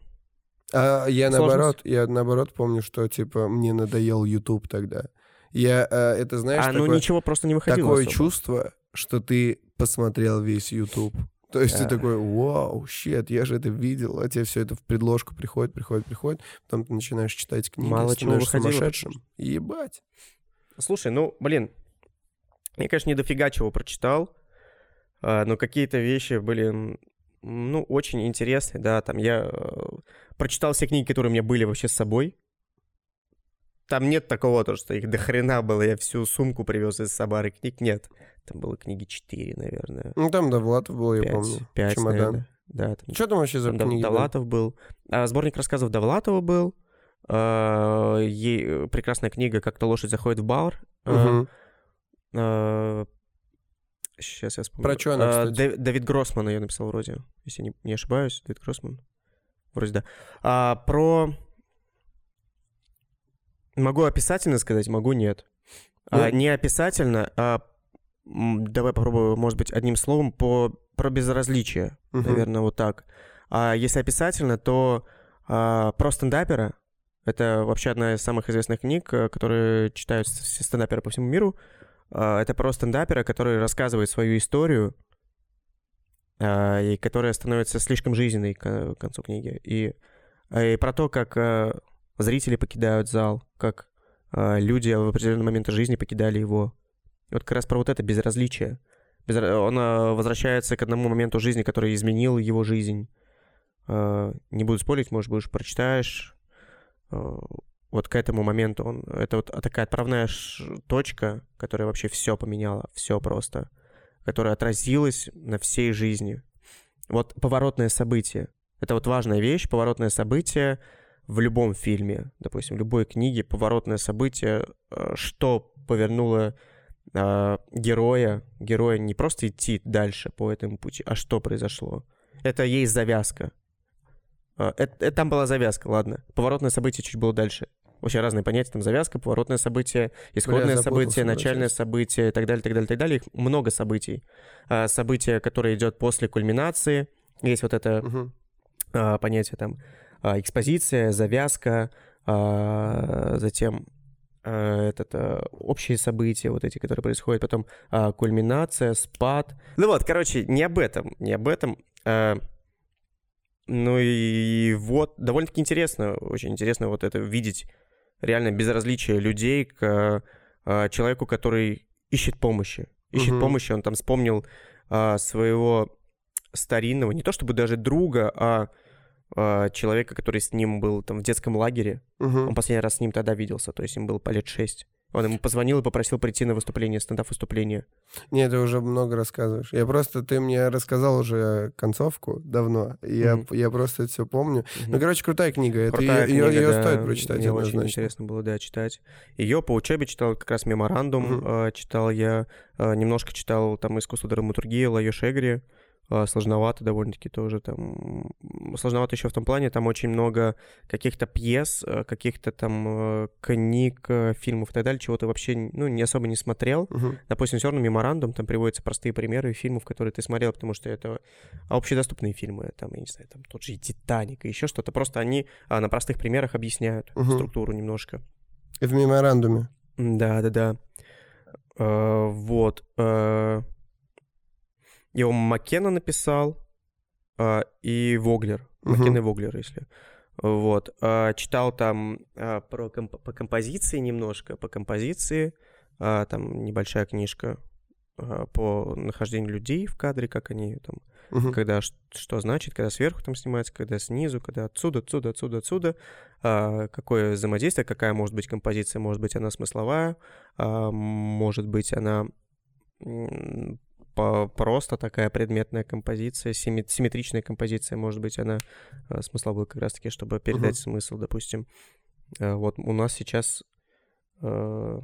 а я сложность. наоборот, я наоборот помню, что типа мне надоел YouTube тогда. Я а, это знаешь, а, ну такое, ничего просто не выходило. Такое особо. чувство, что ты посмотрел весь YouTube. То есть да. ты такой, вау, щет, я же это видел, а тебе все это в предложку приходит, приходит, приходит, потом ты начинаешь читать книги, Мало чего выходило. сумасшедшим. Ебать. Слушай, ну, блин, я, конечно, не дофига чего прочитал, а, но какие-то вещи были, ну, очень интересные, да, там я э, прочитал все книги, которые у меня были вообще с собой. Там нет такого, то, что их до хрена было, я всю сумку привез из Сабары книг, нет. Там было книги 4, наверное. Ну, там Довлатов был, 5, я помню. 5, Чемодан. Наверное. Да, там, Что там вообще за там книги? Довлатов был. А, сборник рассказов Довлатова был. Э, ей прекрасная книга «Как-то лошадь заходит в бар». Мгм. Сейчас я вспомню. Про чё она, кстати? Давид Гроссман ее написал вроде, если не, не ошибаюсь. Давид Гроссман. Вроде да. А, про... Могу описательно сказать, могу нет. А, Ну- не описательно, а давай попробую, может быть, одним словом, по, про безразличие, Мгм. наверное, вот так. А если описательно, то а, про стендапера. Это вообще одна из самых известных книг, э, которые читают стендаперы по всему миру. А, Это про стендапера, который рассказывает свою историю, а, и которая становится слишком жизненной к концу книги. И, а, и про то, как а, зрители покидают зал, как люди в определенный момент жизни покидали его. Вот как раз про вот это безразличие. Безра- Он возвращается к одному моменту жизни, который изменил его жизнь. Не буду спорить, может, будешь прочитаешь. А, Вот к этому моменту он... Это вот такая отправная точка, которая вообще все поменяла, все просто. Которая отразилась на всей жизни. Вот поворотное событие. Это вот важная вещь, поворотное событие в любом фильме, допустим, в любой книге, поворотное событие, э, что повернуло э, героя, героя не просто идти дальше по этому пути, а что произошло. Это есть завязка. Э, это, это там была завязка, ладно. Поворотное событие чуть было дальше. Вообще разные понятия, там завязка, поворотное событие, исходное запутался событие, на начальное части. событие и так далее, так далее, так далее. Их много событий. А, событие, которое идет после кульминации. Есть вот это а, понятие там а, экспозиция, завязка, а, затем а, этот, а, общие события, вот эти, которые происходят, потом а, кульминация, спад. Ну вот, короче, не об этом, не об этом. а, ну и вот, довольно-таки интересно, очень интересно вот это видеть реально безразличие людей к а, человеку, который ищет помощи. Ищет Мгм. помощи, он там вспомнил а, своего старинного, не то чтобы даже друга, а, а, человека, который с ним был там в детском лагере. Мгм. Он последний раз с ним тогда виделся, то есть им было по лет шесть. Он ему позвонил и попросил прийти на выступление, стендап-выступление. Не, ты уже много рассказываешь. Я просто, ты мне рассказал уже концовку давно. и Я, Мгм. я просто это все помню. Мгм. Ну, короче, крутая книга. Это Крутая ее, книга, да. стоит прочитать Мне очень интересно было, да, читать. Ее по учебе читал как раз меморандум, э, читал я, э, немножко читал там искусство драматургии Лайо Шегри, сложновато довольно-таки тоже там. Сложновато еще в том плане, там очень много каких-то пьес, э, каких-то там э, книг, фильмов и так далее, чего ты вообще, ну, не особо не смотрел. Мгм. Допустим, все равно меморандум, там приводятся простые примеры фильмов, которые ты смотрел, потому что это общедоступные фильмы, там, я не знаю, там тот же и «Титаник», и еще что-то. Просто они а, на простых примерах объясняют Мгм. структуру немножко. И в меморандуме. Да, да, да. Вот. Его Маккена написал э, и Воглер. Мгм. Маккена и Воглер, если. Вот. э, Читал там э, про комп- по композиции немножко, по композиции. Там небольшая книжка по нахождению людей в кадре, как они там Мгм. когда ш- что значит, когда сверху там снимается, когда снизу, когда отсюда, отсюда, отсюда, отсюда, а, какое взаимодействие, какая может быть композиция, может быть она смысловая, а, может быть она просто такая предметная композиция, симме- симметричная композиция, может быть она а, смысловой как раз-таки, чтобы передать смысл, допустим. А, Вот у нас сейчас а,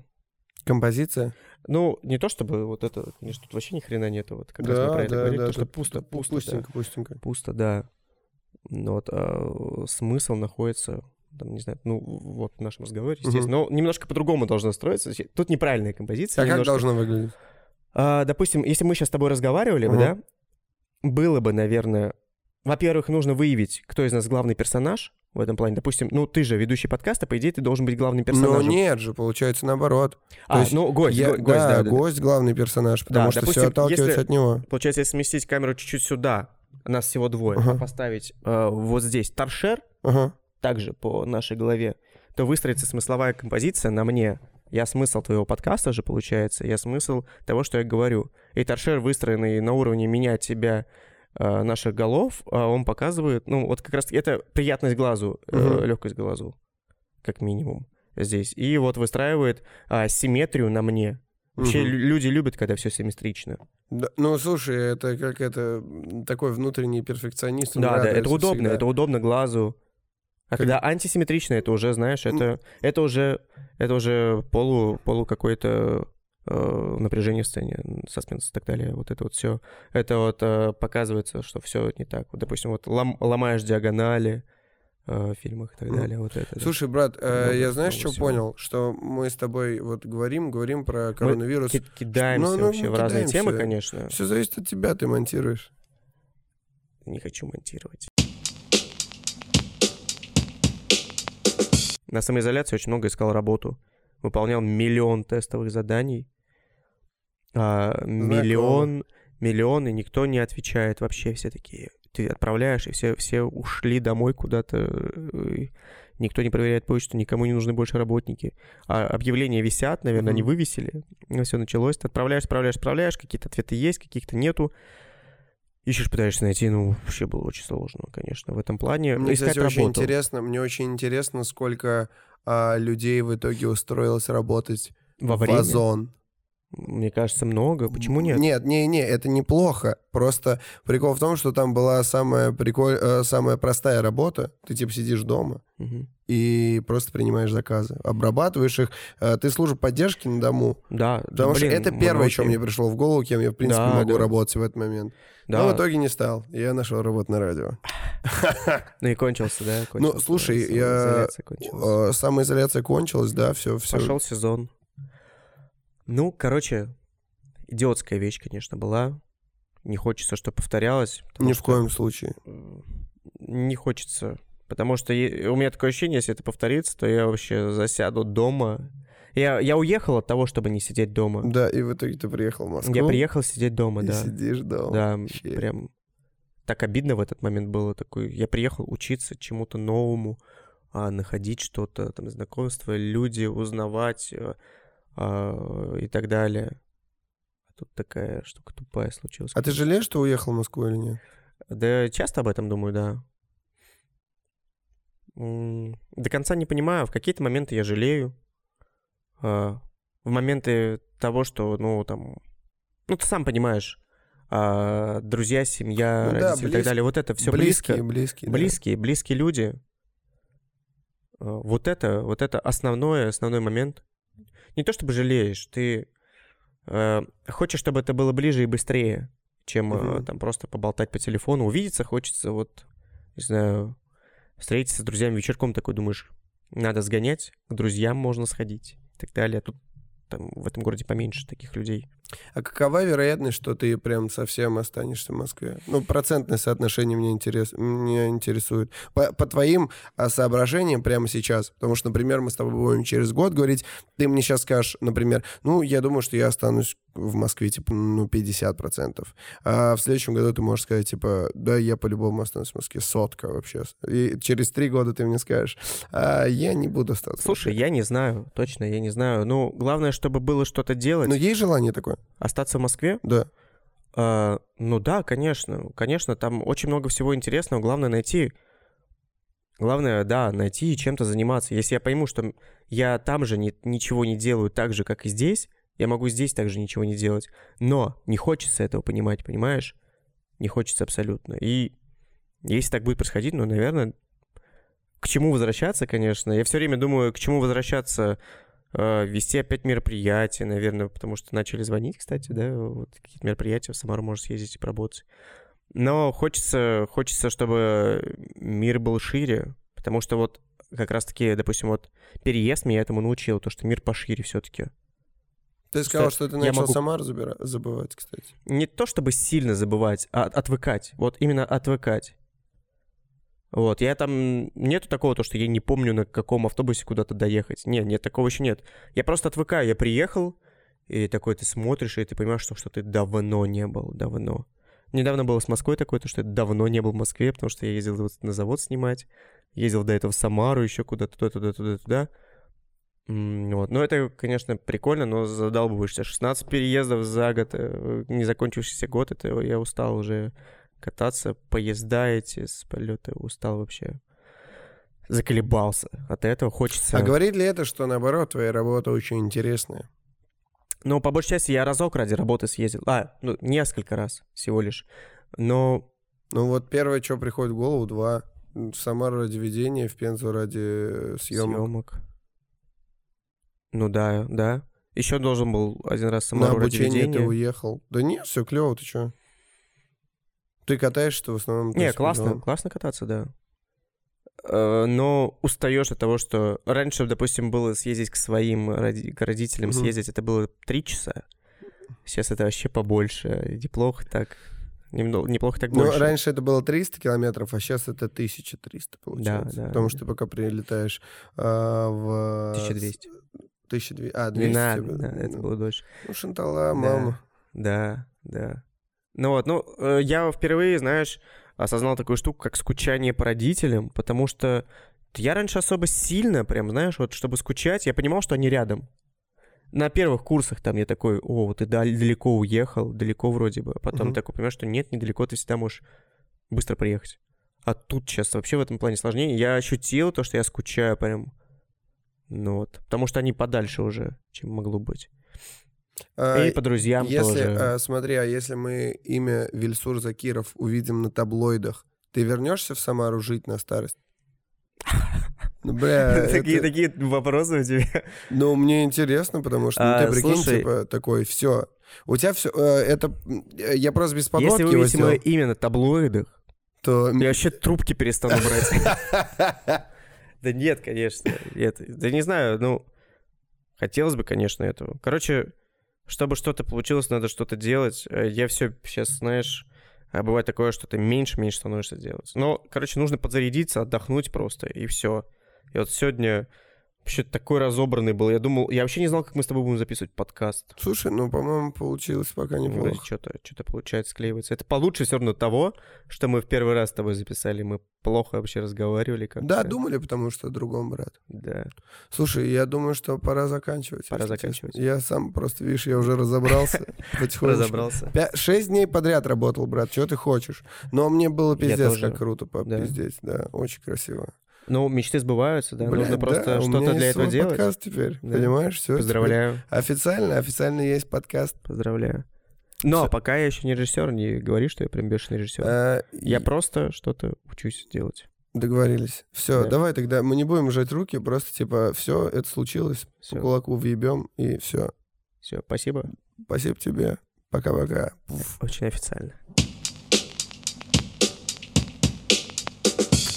Композиция? ну, не то чтобы вот это, конечно, тут вообще ни хрена нету, вот как раз мы про это говорили, то, что пусто, пу- пусто, да. Пустенько, пустенько. Пусто, да. Но вот а, смысл находится, там, не знаю, ну, вот в нашем разговоре, естественно. Но немножко по-другому должно строиться. Тут неправильная композиция. А как немножко. должно выглядеть? А, допустим, если мы сейчас с тобой разговаривали бы, Мгм. да, было бы, наверное, во-первых, нужно выявить, кто из нас главный персонаж в этом плане. Допустим, ну, ты же ведущий подкаста, по идее, ты должен быть главным Но персонажем. нет же, получается наоборот. а, есть ну, гость, Я- го- гость, да, да, да. гость главный персонаж, потому Да, что допустим, все отталкивается если- от него. Получается, если сместить камеру чуть-чуть сюда, нас всего двое, а поставить э, вот здесь торшер, Ага. также по нашей голове, то выстроится смысловая композиция на мне. Я смысл твоего подкаста же, получается, я смысл того, что я говорю. И торшер, выстроенный на уровне меня, тебя, э, наших голов, а он показывает, ну, вот как раз это приятность глазу, Мгм. легкость глазу, как минимум здесь. И вот выстраивает а, симметрию на мне. Вообще лю- люди любят, когда все симметрично. Да, ну, слушай, это как это такой внутренний перфекционист. Да, да, это удобно, всегда. это удобно глазу. А когда антисимметрично, это уже, знаешь, это, это уже, это уже полу, полу какой-то э, напряжение в сцене, саспенс и так далее. Вот это вот все. Это вот э, показывается, что все не так. Вот, допустим, вот лом, ломаешь диагонали, э, фильмах и так далее. Вот это, Слушай, брат, э, я знаешь, что всего. понял? Что мы с тобой вот говорим, говорим про коронавирус. Мы кидаемся ну, ну, вообще в разные темы, конечно. Все зависит от тебя, ты монтируешь. Не хочу монтировать. На самоизоляции очень много искал работу. Выполнял миллион тестовых заданий. А, миллион, миллион, и никто не отвечает вообще. Все такие, ты отправляешь, и все, все ушли домой куда-то. Никто не проверяет почту, никому не нужны больше работники. А объявления висят, наверное, mm-hmm. они вывесили. Все началось. Ты отправляешь, отправляешь, отправляешь, какие-то ответы есть, каких-то нету. Ищешь, пытаешься найти, ну, вообще было очень сложно, конечно, в этом плане. Мне, Искать кстати, работу. очень интересно, мне очень интересно, сколько а, людей в итоге устроилось работать Во в время? Озон. Мне кажется, много. Почему нет? Нет, не, не, это неплохо. Просто прикол в том, что там была самая приколь, э, самая простая работа. Ты типа сидишь дома угу. И просто принимаешь заказы, обрабатываешь их. Э, ты служба поддержки на дому. Да. Потому блин, что это первое, что мне пришло в голову, кем я в принципе да, могу да. работать в этот момент. Да. Но в итоге не стал. Я нашел работу на радио. Ну и кончился, да? Ну, слушай, я... Самоизоляция кончилась, да, все, все. Пошел сезон. Ну, короче, идиотская вещь, конечно, была. Не хочется, чтобы повторялось. Ни в коем случае. Не хочется. Потому что у меня такое ощущение, если это повторится, то я вообще засяду дома. Я, я уехал от того, чтобы не сидеть дома. Да, и в итоге ты приехал в Москву. Я приехал сидеть дома, и да. сидишь дома. Да, Вообще. прям так обидно в этот момент было. Такой, я приехал учиться чему-то новому, а, находить что-то, там, знакомства, люди, узнавать, э, а, и так далее. А тут такая штука тупая случилась. А ты жалеешь, что уехал в Москву или нет? Да часто об этом думаю, да. До конца не понимаю. В какие-то моменты я жалею. А, в моменты того, что, ну, там... Ну, ты сам понимаешь. А, друзья, семья, ну, родители да, близ... и так далее. Вот это все близкие, близко. Близкие, близкие, да. близкие люди. Вот это, вот это основной, основной момент не то чтобы жалеешь, ты э, хочешь, чтобы это было ближе и быстрее, чем uh-huh. э, там просто поболтать по телефону. Увидеться хочется, вот, не знаю, встретиться с друзьями вечерком, такой думаешь, надо сгонять, к друзьям можно сходить и так далее. Тут там в этом городе поменьше таких людей. А какова вероятность, что ты прям совсем останешься в Москве? Ну, процентное соотношение меня, интерес, меня интересует. По, по твоим а, соображениям прямо сейчас, потому что, например, мы с тобой будем через год говорить, ты мне сейчас скажешь, например, ну, я думаю, что я останусь в Москве, типа, ну, 50%. А в следующем году ты можешь сказать, типа, да, я по-любому останусь в Москве, сотка вообще. И через три года ты мне скажешь, а я не буду остаться. Слушай, я не знаю, точно, я не знаю. Ну, главное, чтобы было что-то делать. Но есть желание такое? Остаться в Москве? Да. А, ну да, конечно. Конечно, там очень много всего интересного. Главное найти... Главное, да, найти и чем-то заниматься. Если я пойму, что я там же не, ничего не делаю так же, как и здесь, я могу здесь также ничего не делать. Но не хочется этого понимать, понимаешь? Не хочется абсолютно. И если так будет происходить, ну, наверное, к чему возвращаться, конечно. Я все время думаю, к чему возвращаться вести опять мероприятия, наверное, потому что начали звонить, кстати, да, вот какие-то мероприятия, в Самару можно съездить и поработать. Но хочется, хочется, чтобы мир был шире, потому что вот как раз-таки, допустим, вот переезд меня этому научил, то, что мир пошире все-таки. Ты сказал, что, что ты начал могу... Самар забира... забывать, кстати. Не то чтобы сильно забывать, а отвыкать. Вот именно отвыкать. Вот, я там... Нету такого, то, что я не помню, на каком автобусе куда-то доехать. Нет, нет, такого еще нет. Я просто отвыкаю. Я приехал, и такой ты смотришь, и ты понимаешь, что, что ты давно не был, давно. Недавно было с Москвой такое, то, что я давно не был в Москве, потому что я ездил на завод снимать, ездил до этого в Самару еще куда-то, туда, туда, туда, туда. Вот. Ну, это, конечно, прикольно, но задалбываешься. 16 переездов за год, э, не закончившийся год, это я устал уже кататься, поезда эти с полета, устал вообще. Заколебался. От этого хочется... А говорит ли это, что наоборот, твоя работа очень интересная? Ну, по большей части я разок ради работы съездил. А, ну, несколько раз всего лишь. Но... Ну вот первое, что приходит в голову, два. В Самару ради ведения, в Пензу ради съемок. съемок. Ну да, да. Еще должен был один раз Самару На обучение ты уехал. Да нет, все клево, ты что? Ты катаешься в основном? Не, классно, классно кататься, да. Э, но устаешь от того, что раньше, допустим, было съездить к своим к родителям, mm-hmm. съездить, это было три часа. Сейчас это вообще побольше. Неплохо так. Неплохо так больше. Ну, раньше это было 300 километров, а сейчас это 1300 получается. Да, да. Потому что ты пока прилетаешь а, в... 1200. 1200, а, 200. 12, да, это было дольше. Ну, Шантала, мама. Да, да. Ну вот, ну, э, я впервые, знаешь, осознал такую штуку, как скучание по родителям, потому что я раньше особо сильно, прям, знаешь, вот чтобы скучать, я понимал, что они рядом. На первых курсах там я такой, о, ты далеко уехал, далеко вроде бы. А потом uh-huh. такой понимаешь, что нет, недалеко, ты всегда можешь быстро приехать. А тут сейчас вообще в этом плане сложнее. Я ощутил то, что я скучаю прям. Ну вот. Потому что они подальше уже, чем могло быть. А, и по друзьям если, тоже. А, смотри, а если мы имя Вильсур Закиров увидим на таблоидах, ты вернешься в Самару жить на старость? Ну, бля, такие, это... такие вопросы у тебя. Ну, мне интересно, потому что, ну, а, ты прикинь, слушай, типа, такой, все. У тебя все, э, это, я просто без подводки Если увидите мое имя на таблоидах, то... Я вообще трубки перестану брать. Да нет, конечно. Нет. Да не знаю, ну... Хотелось бы, конечно, этого. Короче, чтобы что-то получилось, надо что-то делать. Э, я все сейчас, знаешь, а бывает такое, что ты меньше-меньше становишься делать. Но, короче, нужно подзарядиться, отдохнуть просто, и все. И вот сегодня вообще такой разобранный был. Я думал, я вообще не знал, как мы с тобой будем записывать подкаст. Слушай, ну, по-моему, получилось пока. Ну, что-то, что-то получается склеивается. Это получше все равно того, что мы в первый раз с тобой записали. Мы плохо вообще разговаривали как Да, думали, потому что другом, брат. Да. Слушай, я думаю, что пора заканчивать. Пора заканчивать. Честно. Я сам просто, видишь, я уже разобрался потихонечку. Разобрался. Шесть дней подряд работал, брат, что ты хочешь. Но мне было пиздец как круто попиздеть, да, очень красиво. Ну, мечты сбываются, да. Блядь, Нужно просто да, что-то для этого делать. подкаст теперь, да. понимаешь? Все. Поздравляю. Теперь. Официально, официально есть подкаст. Поздравляю. Но Все. пока я еще не режиссер, не говори, что я прям бешеный режиссер. А, я и... просто что-то учусь делать. Договорились. Все, да. давай тогда мы не будем жать руки, просто типа все, это случилось, всё. по кулаку въебем и все. Все, спасибо. Спасибо тебе. Пока-пока. Очень официально.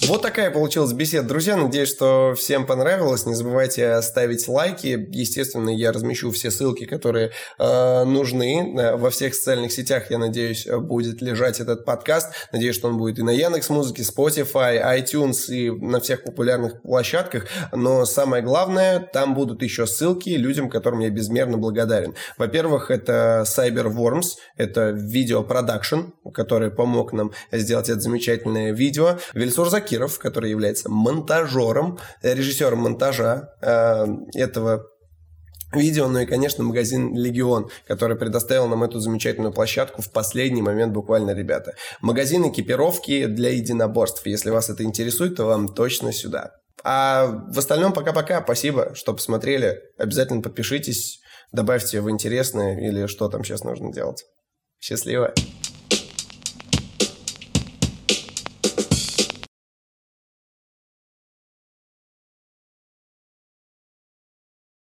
Вот такая получилась беседа. Друзья, надеюсь, что всем понравилось. Не забывайте ставить лайки. Естественно, я размещу все ссылки, которые э, нужны. Э, во всех социальных сетях, я надеюсь, будет лежать этот подкаст. Надеюсь, что он будет и на Яндекс Музыке, Spotify, iTunes и на всех популярных площадках. Но самое главное, там будут еще ссылки людям, которым я безмерно благодарен. Во-первых, это Cyberworms, это видеопродакшн, который помог нам сделать это замечательное видео. Вильсур Закир Киров, который является монтажером, режиссером монтажа э, этого видео, ну и, конечно, магазин «Легион», который предоставил нам эту замечательную площадку в последний момент буквально, ребята. Магазин экипировки для единоборств. Если вас это интересует, то вам точно сюда. А в остальном пока-пока. Спасибо, что посмотрели. Обязательно подпишитесь, добавьте в интересное или что там сейчас нужно делать. Счастливо!